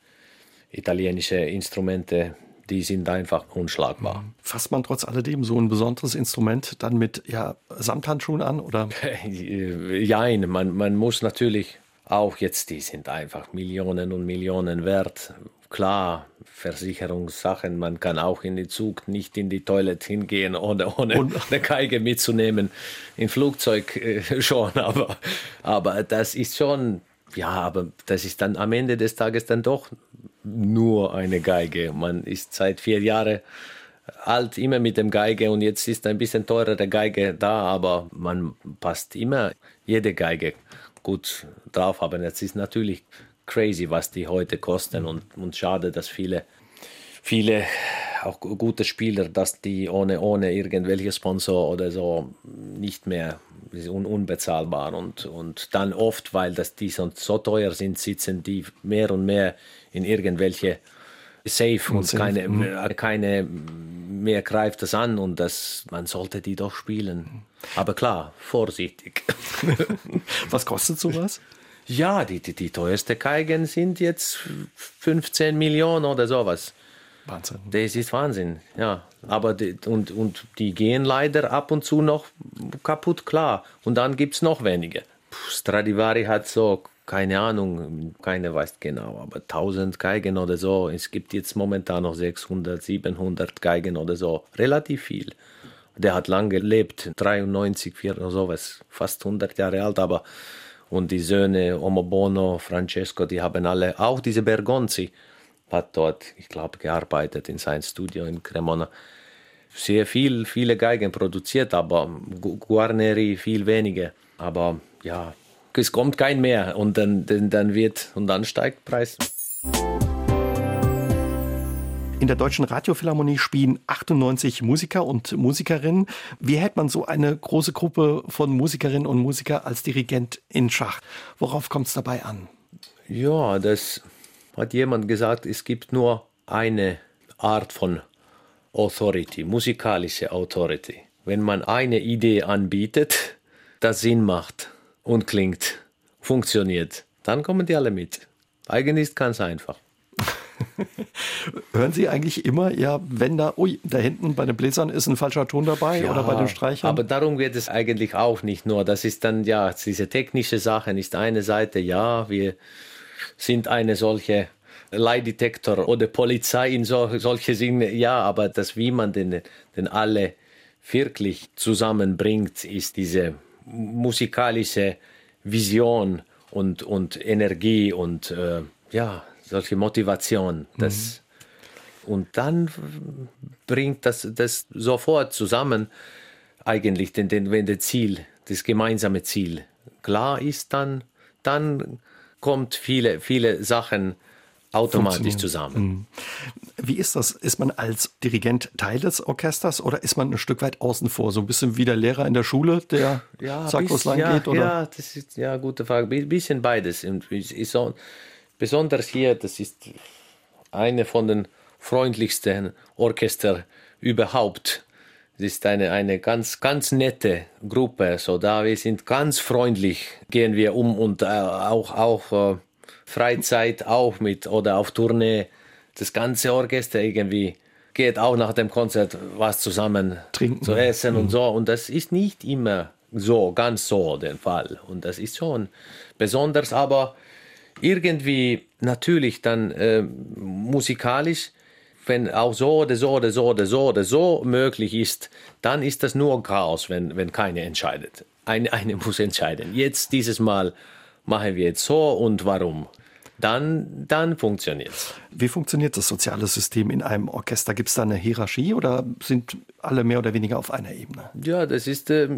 italienische Instrumente, die sind einfach unschlagbar. Mhm. Fasst man trotz alledem so ein besonderes Instrument dann mit ja, Samthandschuhen an? Oder? *laughs* Jein, man, man muss natürlich auch jetzt, die sind einfach Millionen und Millionen wert. Klar, Versicherungssachen, man kann auch in den Zug nicht in die Toilette hingehen, ohne, ohne eine Geige mitzunehmen. Im Flugzeug äh, schon, *laughs* aber, aber das ist schon, ja, aber das ist dann am Ende des Tages dann doch nur eine Geige. Man ist seit vier Jahren alt, immer mit dem Geige und jetzt ist ein bisschen teurere Geige da, aber man passt immer jede Geige gut drauf. Aber es ist natürlich crazy, was die heute kosten und, und schade, dass viele, viele auch gute Spieler, dass die ohne, ohne irgendwelche Sponsor oder so nicht mehr un, unbezahlbar und, und dann oft, weil das die so, so teuer sind, sitzen die mehr und mehr in irgendwelche Safe und, safe. keine, mhm. keine mehr greift das an und das, man sollte die doch spielen. Aber klar, vorsichtig. *laughs* Was kostet sowas? Ja, die, die, die teuersten Geigen sind jetzt 15 Millionen oder sowas. Wahnsinn. Das ist Wahnsinn, ja. Aber die, und, und die gehen leider ab und zu noch kaputt, klar. Und dann gibt es noch wenige. Puh, Stradivari hat so, keine Ahnung, keiner weiß genau, aber 1000 Geigen oder so. Es gibt jetzt momentan noch 600, 700 Geigen oder so. Relativ viel. Der hat lange gelebt, 93, 4 oder sowas, fast 100 Jahre alt, aber und die Söhne Omobono, Francesco, die haben alle, auch diese Bergonzi hat dort, ich glaube, gearbeitet in seinem Studio in Cremona. Sehr viel, viele Geigen produziert, aber Guarneri viel weniger. Aber ja, es kommt kein mehr und dann, dann, dann wird und dann steigt der Preis. In der Deutschen Radiophilharmonie spielen 98 Musiker und Musikerinnen. Wie hält man so eine große Gruppe von Musikerinnen und Musikern als Dirigent in Schach? Worauf kommt es dabei an? Ja, das hat jemand gesagt, es gibt nur eine Art von Authority, musikalische Authority. Wenn man eine Idee anbietet, das Sinn macht und klingt, funktioniert, dann kommen die alle mit. Eigentlich ist ganz einfach. *laughs* Hören Sie eigentlich immer, ja, wenn da, ui, da hinten bei den Bläsern ist ein falscher Ton dabei ja, oder bei den Streichern? Aber darum geht es eigentlich auch nicht nur. Das ist dann, ja, diese technische Sache ist eine Seite, ja, wir sind eine solche Leihdetektor oder Polizei in so, solche Dinge, ja, aber das, wie man den, den alle wirklich zusammenbringt, ist diese musikalische Vision und, und Energie und äh, ja, solche Motivation. Das, mhm. Und dann bringt das, das sofort zusammen eigentlich den, den, wenn das Ziel, das gemeinsame Ziel klar ist, dann, dann kommt viele, viele Sachen automatisch zusammen. Mhm. Wie ist das? Ist man als Dirigent Teil des Orchesters oder ist man ein Stück weit außen vor? So ein bisschen wie der Lehrer in der Schule, der ja, sagt, wo es lang ja, geht? Oder? Ja, das ist ja gute Frage. Ein bisschen beides. Besonders hier, das ist eine von den freundlichsten Orchester überhaupt. Es ist eine, eine ganz, ganz nette Gruppe. So da wir sind ganz freundlich, gehen wir um und äh, auch, auch äh, Freizeit auch mit oder auf Tournee. Das ganze Orchester irgendwie geht auch nach dem Konzert was zusammen Trinken. zu essen mhm. und so. Und das ist nicht immer so, ganz so der Fall. Und das ist schon besonders, aber irgendwie natürlich dann äh, musikalisch, wenn auch so oder so oder so oder so oder so möglich ist, dann ist das nur Chaos, wenn, wenn keine entscheidet. Eine, eine *laughs* muss entscheiden. Jetzt dieses Mal machen wir jetzt so und warum. Dann, dann funktioniert es. Wie funktioniert das soziale System in einem Orchester? Gibt es da eine Hierarchie oder sind alle mehr oder weniger auf einer Ebene? Ja, das ist äh,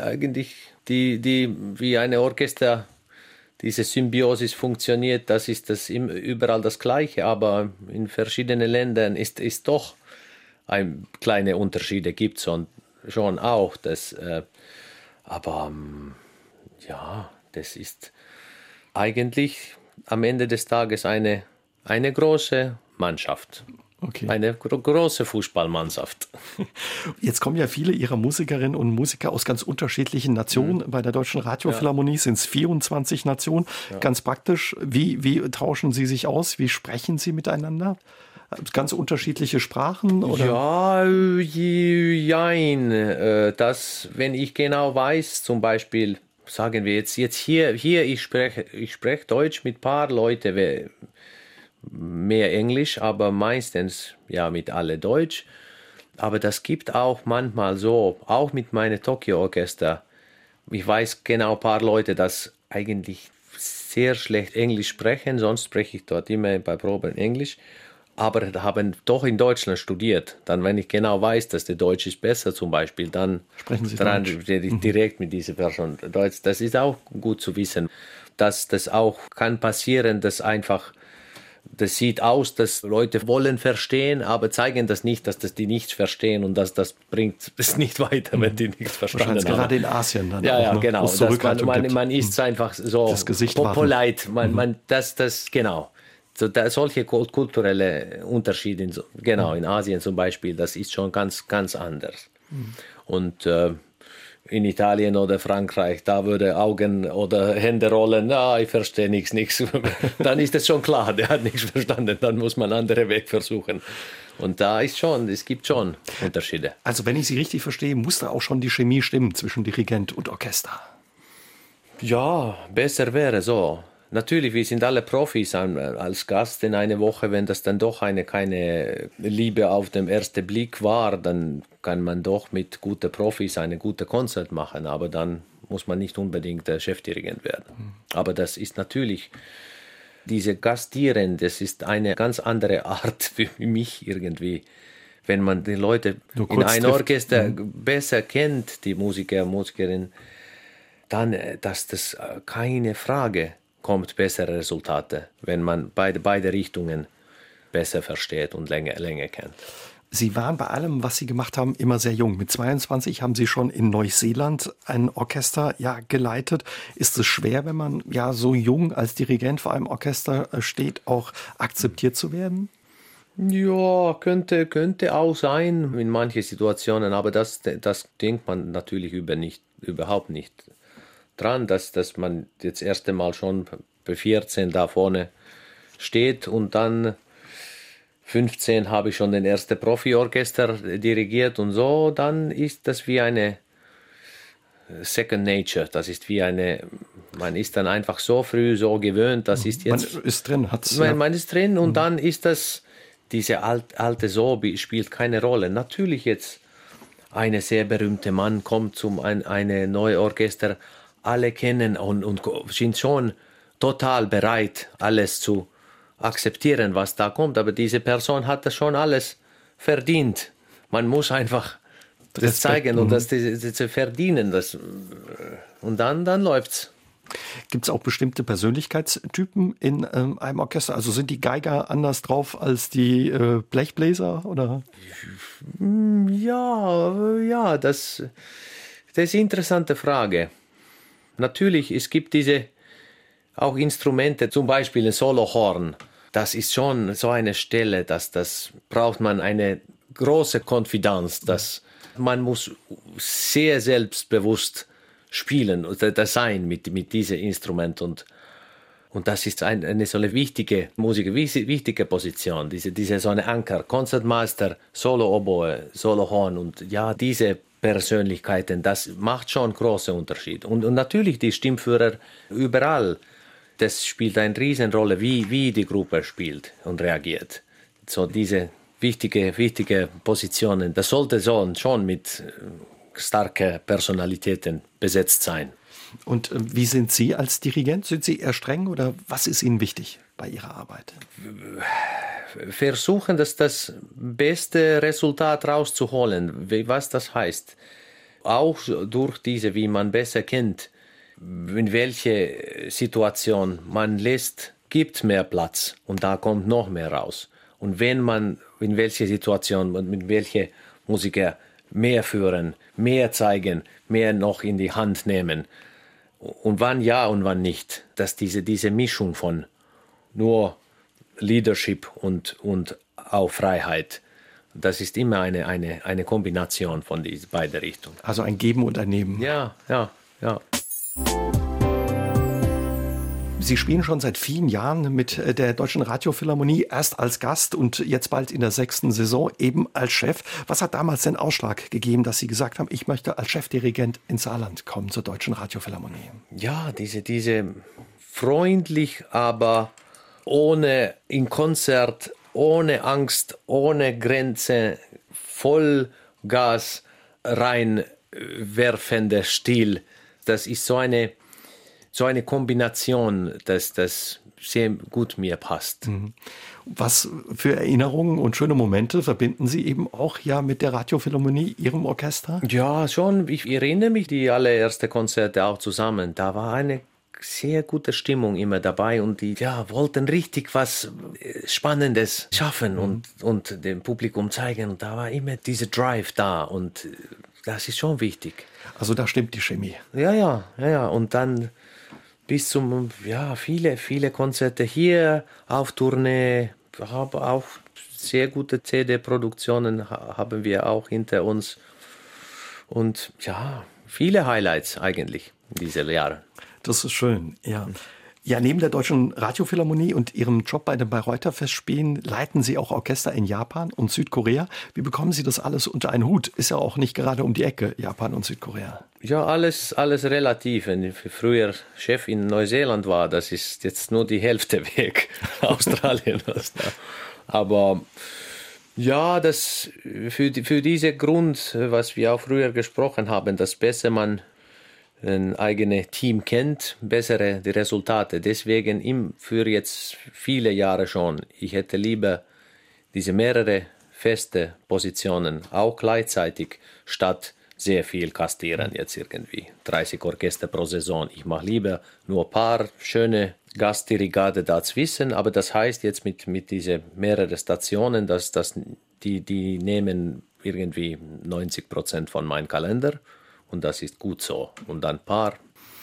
eigentlich die, die, wie eine Orchester diese Symbiosis funktioniert, das ist das überall das Gleiche, aber in verschiedenen Ländern ist, es doch ein, kleine Unterschiede gibt es schon auch. Das, äh, aber ähm, ja, das ist eigentlich am Ende des Tages eine, eine große Mannschaft. Okay. Eine gro große Fußballmannschaft. *laughs* Jetzt kommen ja viele Ihrer Musikerinnen und Musiker aus ganz unterschiedlichen Nationen. Mhm. Bei der Deutschen Radiophilharmonie ja. sind es 24 Nationen. Ja. Ganz praktisch. Wie, wie tauschen Sie sich aus? Wie sprechen Sie miteinander? Ganz unterschiedliche Sprachen? Oder? Ja, jein. Äh, das, wenn ich genau weiß, zum Beispiel, sagen wir jetzt, jetzt hier, hier ich spreche, ich spreche Deutsch mit ein paar Leuten, mehr Englisch, aber meistens ja mit alle Deutsch. Aber das gibt auch manchmal so, auch mit meinem Tokio-Orchester. Ich weiß genau ein paar Leute, das eigentlich sehr schlecht Englisch sprechen, sonst spreche ich dort immer bei Proben Englisch, aber haben doch in Deutschland studiert. Dann, wenn ich genau weiß, dass der Deutsch ist besser zum Beispiel, dann sprechen Sie dran, Deutsch. Direkt mit dieser Person Deutsch. Das ist auch gut zu wissen, dass das auch kann passieren, dass einfach das sieht aus, dass Leute wollen verstehen, aber zeigen das nicht, dass das die nichts verstehen und dass das bringt *laughs* es nicht weiter, wenn die nichts verstanden haben. gerade in Asien dann ja, auch, ja, ne? genau. Man, man, man, ist einfach so das Gesicht polite, man, mhm. man, das, das, genau. So, da, solche kulturelle Unterschiede, genau, in Asien zum Beispiel, das ist schon ganz, ganz anders. Mhm. Und äh, in Italien oder Frankreich, da würde Augen oder Hände rollen, na, ich verstehe nichts, nichts. *laughs* Dann ist es schon klar, der hat nichts verstanden, dann muss man andere Weg versuchen. Und da ist schon, es gibt schon Unterschiede. Also wenn ich Sie richtig verstehe, muss da auch schon die Chemie stimmen zwischen Dirigent und Orchester. Ja, besser wäre so. Natürlich, wir sind alle Profis als Gast in einer Woche. Wenn das dann doch eine keine Liebe auf den ersten Blick war, dann kann man doch mit guten Profis eine gute Konzert machen. Aber dann muss man nicht unbedingt der Chefdirigent werden. Mhm. Aber das ist natürlich diese Gastieren, das ist eine ganz andere *laughs* Art für mich irgendwie. Wenn man die Leute in einem Orchester mhm. besser kennt, die Musiker, Musikerin, dann, äh, dass das äh, keine Frage kommt, bessere Resultate, wenn man beide, beide Richtungen besser versteht und länger, länger kennt. Sie waren bei allem, was Sie gemacht haben, immer sehr jung. Mit 22 haben Sie schon in Neuseeland ein Orchester ja geleitet. Ist es schwer, wenn man ja so jung als Dirigent vor einem Orchester äh, steht, auch akzeptiert zu werden? Ja, könnte, könnte auch sein in manchen Situationen, aber das, das denkt man natürlich über nicht, überhaupt nicht dran, dass, dass man jetzt erste Mal schon bei 14 da vorne steht und dann 15 habe ich schon den ersten Profi-Orchester dirigiert und so, dann ist das wie eine Second Nature. Das ist wie eine, man ist dann einfach so früh so gewöhnt, das ist jetzt. Man ist drin, hat's. Man, man ist drin und mhm. dann ist das, diese alt, alte Sobi spielt keine Rolle. Natürlich jetzt eine sehr berühmte Mann kommt zum ein, eine neue Orchester, alle kennen und, und sind schon total bereit, alles zu akzeptieren, was da kommt. Aber diese Person hat das schon alles verdient. Man muss einfach das Respekt, zeigen und mhm. das, das, das verdienen. Das, und dann, dann läuft's. Gibt es auch bestimmte Persönlichkeitstypen in ähm, einem Orchester? Also sind die Geiger anders drauf als die äh, Blechbläser? Oder? Ja, ja, das, das ist eine interessante Frage. Natürlich, es gibt diese auch Instrumente, zum Beispiel ein Solohorn, das ist schon so eine Stelle, dass das braucht man eine große Konfidenz, dass man muss sehr selbstbewusst spielen oder sein mit, mit diesem Instrument. Und und das ist ein, eine so eine wichtige Musik, wichtige Position, diese, diese so eine Anker, Konzertmeister, Solo-Oboe, Solo-Horn. Und ja, diese Persönlichkeiten, das macht schon große Unterschied. Und, und natürlich die Stimmführer überall das spielt eine Riesenrolle, wie, wie die Gruppe spielt und reagiert. So diese wichtige, wichtige Positionen, das sollte so schon mit äh, starken Personalitäten besetzt sein. Und äh, wie sind Sie als Dirigent? Sind Sie eher streng oder was ist Ihnen wichtig bei Ihrer Arbeit? Versuchen, das, das beste Resultat rauszuholen, was das heißt. Auch durch diese, wie man besser kennt, in welche Situation man lässt, gibt mehr Platz und da kommt noch mehr raus. Und wenn man in welche Situation und mit welche Musiker mehr führen, mehr zeigen, mehr noch in die Hand nehmen und wann ja und wann nicht, dass diese, diese Mischung von nur Leadership und, und auch Freiheit, das ist immer eine, eine, eine Kombination von diesen beiden Richtungen. Also ein Geben und ein Nehmen. Ja, ja, ja. Sie spielen schon seit vielen Jahren mit äh, der Deutschen Radiophilharmonie, erst als Gast und jetzt bald in der sechsten Saison eben als Chef. Was hat damals den Ausschlag gegeben, dass Sie gesagt haben, ich möchte als Chefdirigent ins Saarland kommen zur Deutschen Radiophilharmonie? Ja, diese, diese freundlich, aber ohne in Konzert, ohne Angst, ohne Grenze, voll Gas reinwerfender Stil. Das ist so eine so eine Kombination, dass das sehr gut mir passt. Mhm. Was für Erinnerungen und schöne Momente verbinden Sie eben auch ja mit der Radiophilharmonie, Ihrem Orchester? Ja, schon. Ich erinnere mich die allererste Konzerte auch zusammen. Da war eine sehr gute Stimmung immer dabei und die ja, wollten richtig was äh, Spannendes schaffen mhm. und, und dem Publikum zeigen. Und da war immer dieser Drive da und äh, das ist schon wichtig. Also da stimmt die Chemie. Ja, ja, ja, ja. Und dann bis zum, ja, viele, viele Konzerte hier auf Tournee, haben auch sehr gute CD-Produktionen haben wir auch hinter uns. Und ja, viele Highlights eigentlich in diesen Jahren. Das ist schön, ja. Ja, neben der Deutschen Radiophilharmonie und Ihrem Job bei den Bayreuther Festspielen leiten Sie auch Orchester in Japan und Südkorea. Wie bekommen Sie das alles unter einen Hut? Ist ja auch nicht gerade um die Ecke, Japan und Südkorea. Ja, alles, alles relativ. Wenn ich früher Chef in Neuseeland war, das ist jetzt nur die Hälfte *laughs* weg. Australien. Aber ja, das für, für diesen Grund, was wir auch früher gesprochen haben, dass besser man ein eigenes Team kennt, bessere die Resultate. Deswegen im, für jetzt viele Jahre schon, ich hätte lieber diese mehrere feste Positionen auch gleichzeitig statt sehr viel kastieren jetzt irgendwie 30 Orchester pro Saison. Ich mache lieber nur ein paar schöne Gastdirigate dazwischen, aber das heißt jetzt mit mit diese mehrere Stationen, dass das die die nehmen irgendwie 90 Prozent von meinem Kalender und das ist gut so. Und ein paar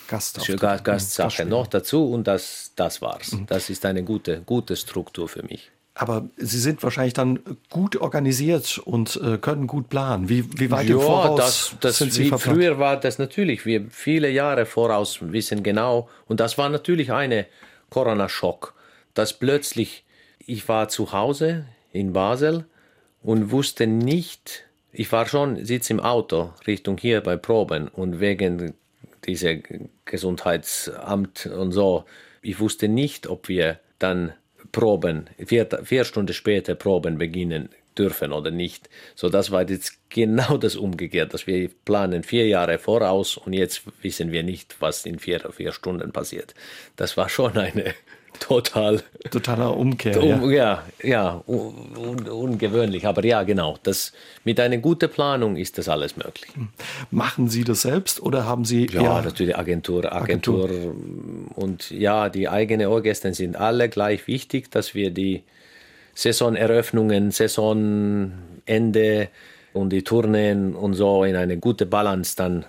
Gastsachen Gast noch dazu und das, das war's. Mhm. Das ist eine gute, gute Struktur für mich. Aber Sie sind wahrscheinlich dann gut organisiert und äh, können gut planen. Wie, wie weit ja, im Voraus das, das, sind Sie verplant? Früher war das natürlich, wir viele Jahre voraus wissen genau. Und das war natürlich eine Corona-Schock, dass plötzlich ich war zu Hause in Basel und wusste nicht, ich war schon, sitz im Auto Richtung hier bei Proben und wegen dieser Gesundheitsamt und so, ich wusste nicht, ob wir dann Proben, vier, vier Stunden später Proben beginnen dürfen oder nicht. So, das war jetzt genau das Umgekehrt, dass wir planen vier Jahre voraus und jetzt wissen wir nicht, was in vier, vier Stunden passiert. Das war schon eine total. Totaler Umkehr. Um, ja, ja, un, ungewöhnlich. Aber ja, genau. Das, mit einer guten Planung ist das alles möglich. Machen Sie das selbst oder haben Sie. Ja, ja natürlich Agentur, Agentur. Agentur. Und ja, die eigenen Orchestern sind alle gleich wichtig, dass wir die Saisoneröffnungen, Saisonende und die Tourneen und so in eine gute Balance dann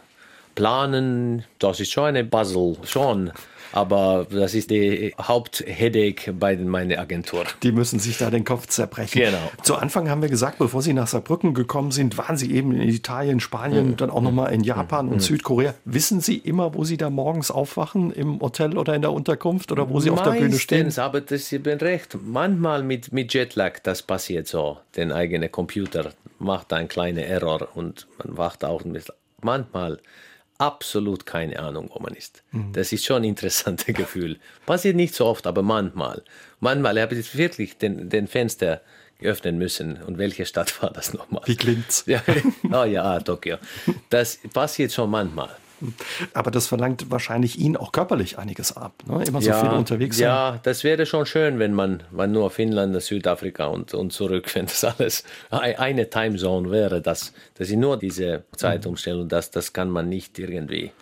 planen. Das ist schon eine Puzzle, schon. Aber das ist die Hauptheadache bei meiner Agentur. Die müssen sich da den Kopf zerbrechen. Genau. Zu Anfang haben wir gesagt, bevor Sie nach Saarbrücken gekommen sind, waren Sie eben in Italien, Spanien, mhm. dann auch nochmal in Japan mhm. und Südkorea. Wissen Sie immer, wo Sie da morgens aufwachen, im Hotel oder in der Unterkunft oder wo Sie Meistens, auf der Bühne stehen? aber das, ich bin recht. Manchmal mit, mit Jetlag, das passiert so. Den eigenen Computer macht einen kleinen Error und man wacht auch mit. Manchmal absolut keine Ahnung, wo man ist. Mhm. Das ist schon ein interessantes *laughs* Gefühl. Passiert nicht so oft, aber manchmal. Manchmal habe ich wirklich den, den Fenster öffnen müssen. Und welche Stadt *laughs* war das nochmal? Wie klingt's? Ja, oh *laughs* ja, Tokio. Das passiert schon manchmal. Aber das verlangt wahrscheinlich Ihnen auch körperlich einiges ab. Ne? Immer so ja, viel unterwegs sein. Ja, das wäre schon schön, wenn man, man nur Finnland, Südafrika und, und zurück, *laughs* wenn das alles eine Timezone wäre, dass, dass ich nur diese Zeitumstellung, das, das kann man nicht irgendwie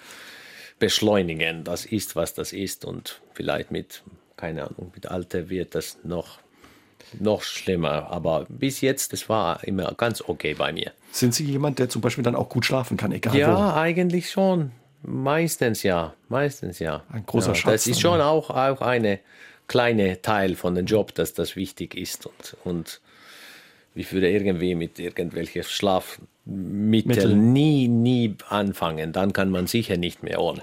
beschleunigen. Das ist, was das ist und vielleicht mit, keine Ahnung, mit Alter wird das noch noch schlimmer. Aber bis jetzt, das war immer ganz okay bei mir. Sind Sie jemand, der zum Beispiel dann auch gut schlafen kann, egal ja, wo? Ja, eigentlich schon. Meistens ja. Meistens ja. Ein großer ja, Schatz. Das ist schon auch, auch eine kleine Teil von dem Job, dass das wichtig ist. Und, und ich würde irgendwie mit irgendwelchen Schlafmitteln nie, nie anfangen. Dann kann man sicher nicht mehr ohne.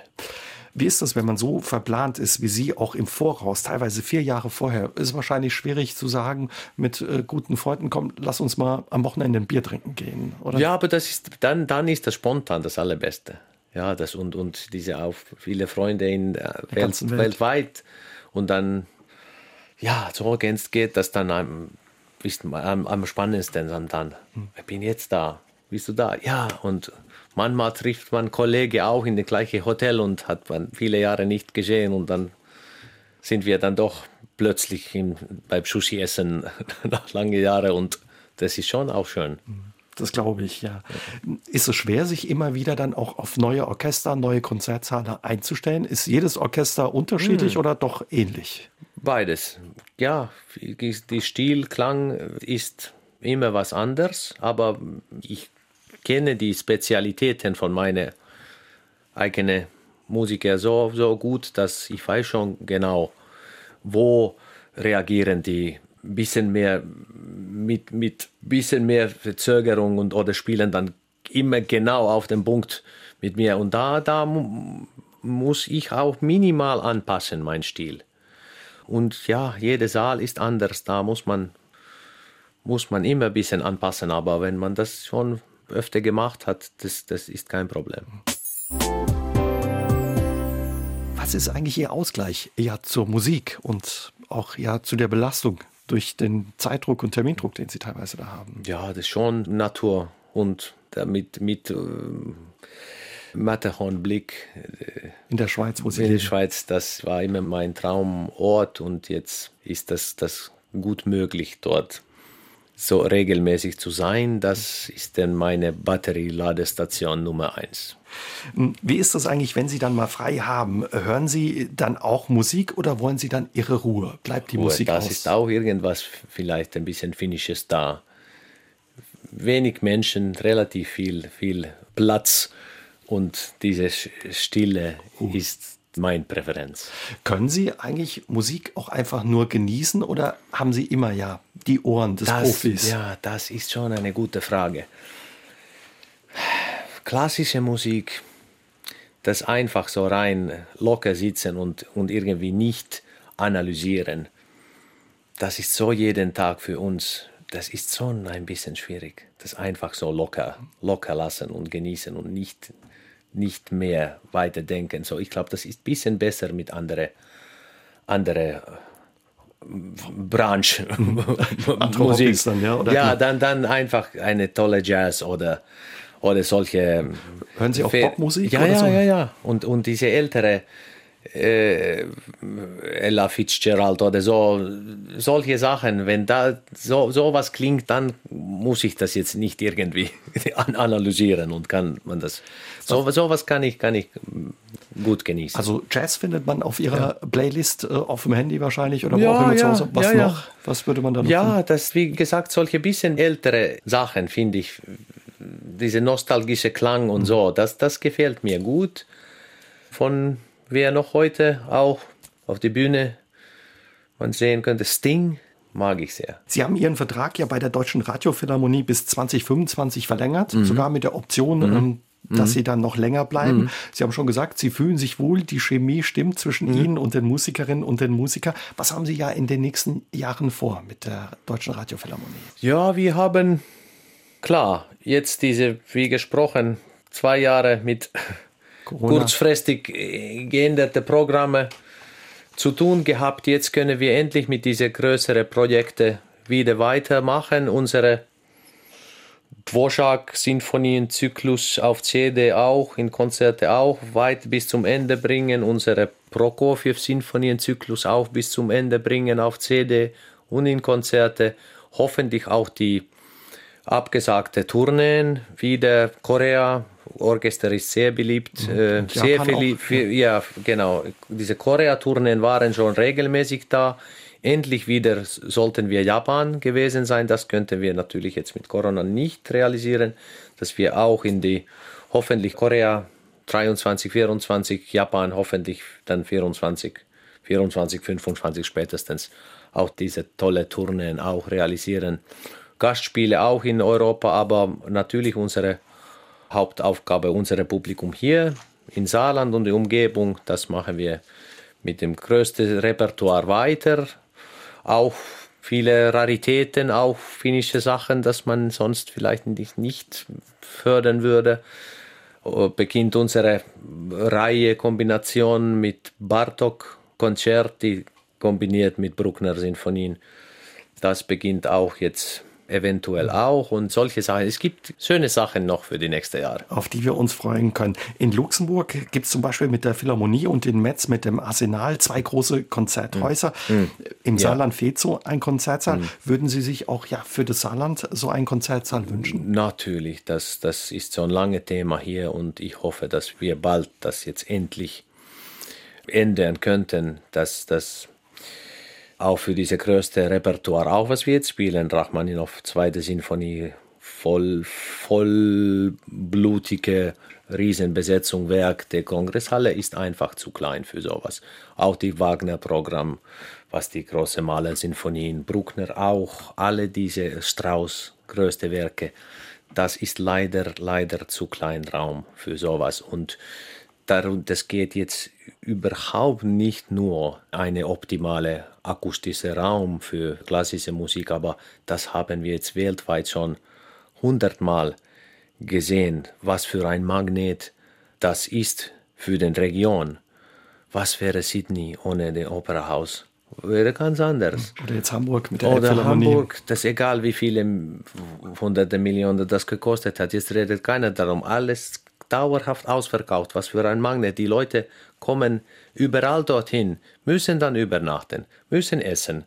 Wie ist das, wenn man so verplant ist wie Sie, auch im Voraus, teilweise vier Jahre vorher? Ist wahrscheinlich schwierig zu sagen, mit äh, guten Freunden, komm, lass uns mal am Wochenende ein Bier trinken gehen, oder? Ja, aber das ist, dann, dann ist das spontan das Allerbeste. Ja, das und, und diese auch viele Freunde in der Welt, Welt. weltweit. Und dann, ja, so geht das dann am, am, am spannendsten dann. Hm. Ich bin jetzt da. Bist du da? Ja, und manchmal trifft man Kollegen auch in das gleiche Hotel und hat man viele Jahre nicht gesehen und dann sind wir dann doch plötzlich in, beim Sushi essen *laughs* nach langen Jahren und das ist schon auch schön. Das glaube ich, ja. Ist es schwer, sich immer wieder dann auch auf neue Orchester, neue Konzertsäle einzustellen? Ist jedes Orchester unterschiedlich hm. oder doch ähnlich? Beides. Ja, die Stilklang ist immer was anderes, aber ich kenne die Spezialitäten von meinen eigenen Musiker so, so gut, dass ich weiß schon genau, wo reagieren die bisschen mehr mit mit bisschen mehr Verzögerung und oder spielen dann immer genau auf den Punkt mit mir. Und da, da muss ich auch minimal anpassen, mein Stil. Und ja, jeder Saal ist anders, da muss man, muss man immer ein bisschen anpassen. Aber wenn man das schon öfter gemacht hat, das, das ist kein Problem. Was ist eigentlich Ihr Ausgleich ja zur Musik und auch ja zu der Belastung durch den Zeitdruck und Termindruck, den Sie teilweise da haben? Ja, das ist schon Natur und damit mit äh, Matterhornblick. Äh, in der Schweiz, wo Sie In der Schweiz, das war immer mein Traumort und jetzt ist das, das gut möglich dort so regelmäßig zu sein. Das ist dann meine Batterieladestation Nummer eins. Hm, wie ist das eigentlich, wenn Sie dann mal frei haben? Hören Sie dann auch Musik oder wollen Sie dann Ihre Ruhe? Bleibt die Ruhe, Musik das aus? ist auch irgendwas, vielleicht ein bisschen Finnisches da. Wenig Menschen, relativ viel, viel Platz und diese Stille uh. ist meine Präferenz. Können Sie eigentlich Musik auch einfach nur genießen oder haben Sie immer ja die Ohren des das, Profis? Ja, das ist schon eine gute Frage. Klassische Musik, das einfach so rein locker sitzen und, und irgendwie nicht analysieren, das ist so jeden Tag für uns, das ist schon ein bisschen schwierig. Das einfach so locker, locker lassen und genießen und nicht nicht mehr weiterdenken. So, ich glaube, das ist ein bisschen besser mit anderen andere Branche *laughs* Musik. Dann, ja, oder? ja dann, dann einfach eine tolle Jazz oder, oder solche. Hören Sie auch Popmusik? Ja, ja, so? ja, ja. Und, und diese ältere äh, Ella Fitzgerald oder so, solche Sachen, wenn da so sowas klingt, dann muss ich das jetzt nicht irgendwie *laughs* analysieren und kann man das. So sowas kann ich kann ich gut genießen. Also Jazz findet man auf Ihrer ja. Playlist äh, auf dem Handy wahrscheinlich oder ja, auch ja, zu. Was noch? Was würde man da noch? Ja, finden? das wie gesagt solche bisschen ältere Sachen finde ich diese nostalgische Klang und mhm. so, das das gefällt mir gut. Von wer noch heute auch auf die Bühne man sehen könnte. Sting mag ich sehr. Sie haben Ihren Vertrag ja bei der Deutschen Radiophilharmonie bis 2025 verlängert, mhm. sogar mit der Option, mhm. Ähm, dass mhm. Sie dann noch länger bleiben. Mhm. Sie haben schon gesagt, Sie fühlen sich wohl, die Chemie stimmt zwischen mhm. Ihnen und den Musikerinnen und den Musikern. Was haben Sie ja in den nächsten Jahren vor mit der Deutschen Radiophilharmonie? Ja, wir haben, klar, jetzt diese, wie gesprochen, zwei Jahre mit Corona. kurzfristig geänderte Programme zu tun gehabt. Jetzt können wir endlich mit diesen größeren Projekten wieder weitermachen. Unsere Dvorak-Sinfonienzyklus auf CD auch, in Konzerte auch, weit bis zum Ende bringen. Unsere Prokofjew-Sinfonienzyklus auch bis zum Ende bringen auf CD und in Konzerte. Hoffentlich auch die abgesagte Tourneen, wieder Korea, Orchester ist sehr beliebt, mhm. äh, sehr viel, ja genau. Diese Korea-Tourneen waren schon regelmäßig da. Endlich wieder sollten wir Japan gewesen sein. Das könnten wir natürlich jetzt mit Corona nicht realisieren, dass wir auch in die hoffentlich Korea 23, 24, Japan hoffentlich dann 24, 24, 25 spätestens auch diese tolle Tourneen auch realisieren. Gastspiele auch in Europa, aber natürlich unsere Hauptaufgabe unserer Publikum hier in Saarland und der Umgebung. Das machen wir mit dem größten Repertoire weiter. Auch viele Raritäten, auch finnische Sachen, dass man sonst vielleicht nicht, fördern würde. Beginnt unsere Reihe Kombination mit Bartok Konzerti kombiniert mit Bruckner Sinfonien. Das beginnt auch jetzt eventuell auch und solche Sachen. Es gibt schöne Sachen noch für die nächsten Jahre. Auf die wir uns freuen können. In Luxemburg gibt es zum Beispiel mit der Philharmonie und in Metz mit dem Arsenal zwei große Konzerthäuser. Mhm. Im Saarland ja. fehlt so ein Konzertsaal. Mhm. Würden Sie sich auch ja für das Saarland so einen Konzertsaal wünschen? Natürlich, das, das ist so ein langes Thema hier und ich hoffe, dass wir bald das jetzt endlich ändern könnten, dass das auch für diese größte Repertoire, auch was wir jetzt spielen, Rachmaninoff, zweite Sinfonie, voll, vollblutige Riesenbesetzung Werk der Kongresshalle ist einfach zu klein für sowas. Auch die Wagner-Programm, was die große Maler-Sinfonien, Bruckner auch, alle diese Strauss größte Werke, das ist leider, leider zu klein Raum für sowas. Und darum, das geht jetzt überhaupt nicht nur eine optimale akustische Raum für klassische Musik, aber das haben wir jetzt weltweit schon hundertmal gesehen, was für ein Magnet das ist für den Region. Was wäre Sydney ohne den Operahaus? Wäre ganz anders. Oder jetzt Hamburg mit der Oder Hamburg, das ist egal, wie viele hunderte Millionen das gekostet hat. Jetzt redet keiner darum. Alles dauerhaft ausverkauft. Was für ein Magnet. Die Leute kommen überall dorthin, müssen dann übernachten, müssen essen.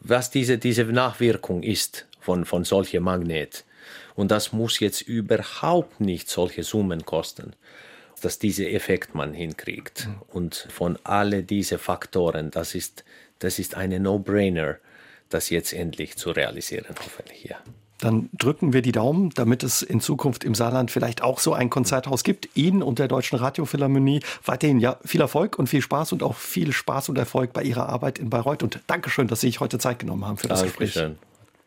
Was diese, diese Nachwirkung ist von, von solchen Magnet. Und das muss jetzt überhaupt nicht solche Summen kosten, dass dieser Effekt man hinkriegt. Mhm. Und von alle diese Faktoren, das ist, das ist eine No-Brainer, das jetzt endlich zu realisieren, hoffentlich, ja. Dann drücken wir die Daumen, damit es in Zukunft im Saarland vielleicht auch so ein Konzerthaus gibt. Ihnen und der Deutschen Radiophilharmonie weiterhin ja viel Erfolg und viel Spaß und auch viel Spaß und Erfolg bei Ihrer Arbeit in Bayreuth. Und Dankeschön, dass Sie sich heute Zeit genommen haben für das Gespräch. Dankeschön.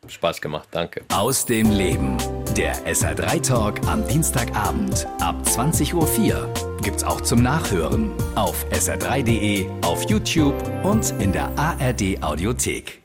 Spaß gemacht, danke. Aus dem Leben. Der SR3 Talk am Dienstagabend ab 20.04 Uhr gibt's auch zum Nachhören auf sr3.de, auf YouTube und in der ARD Audiothek.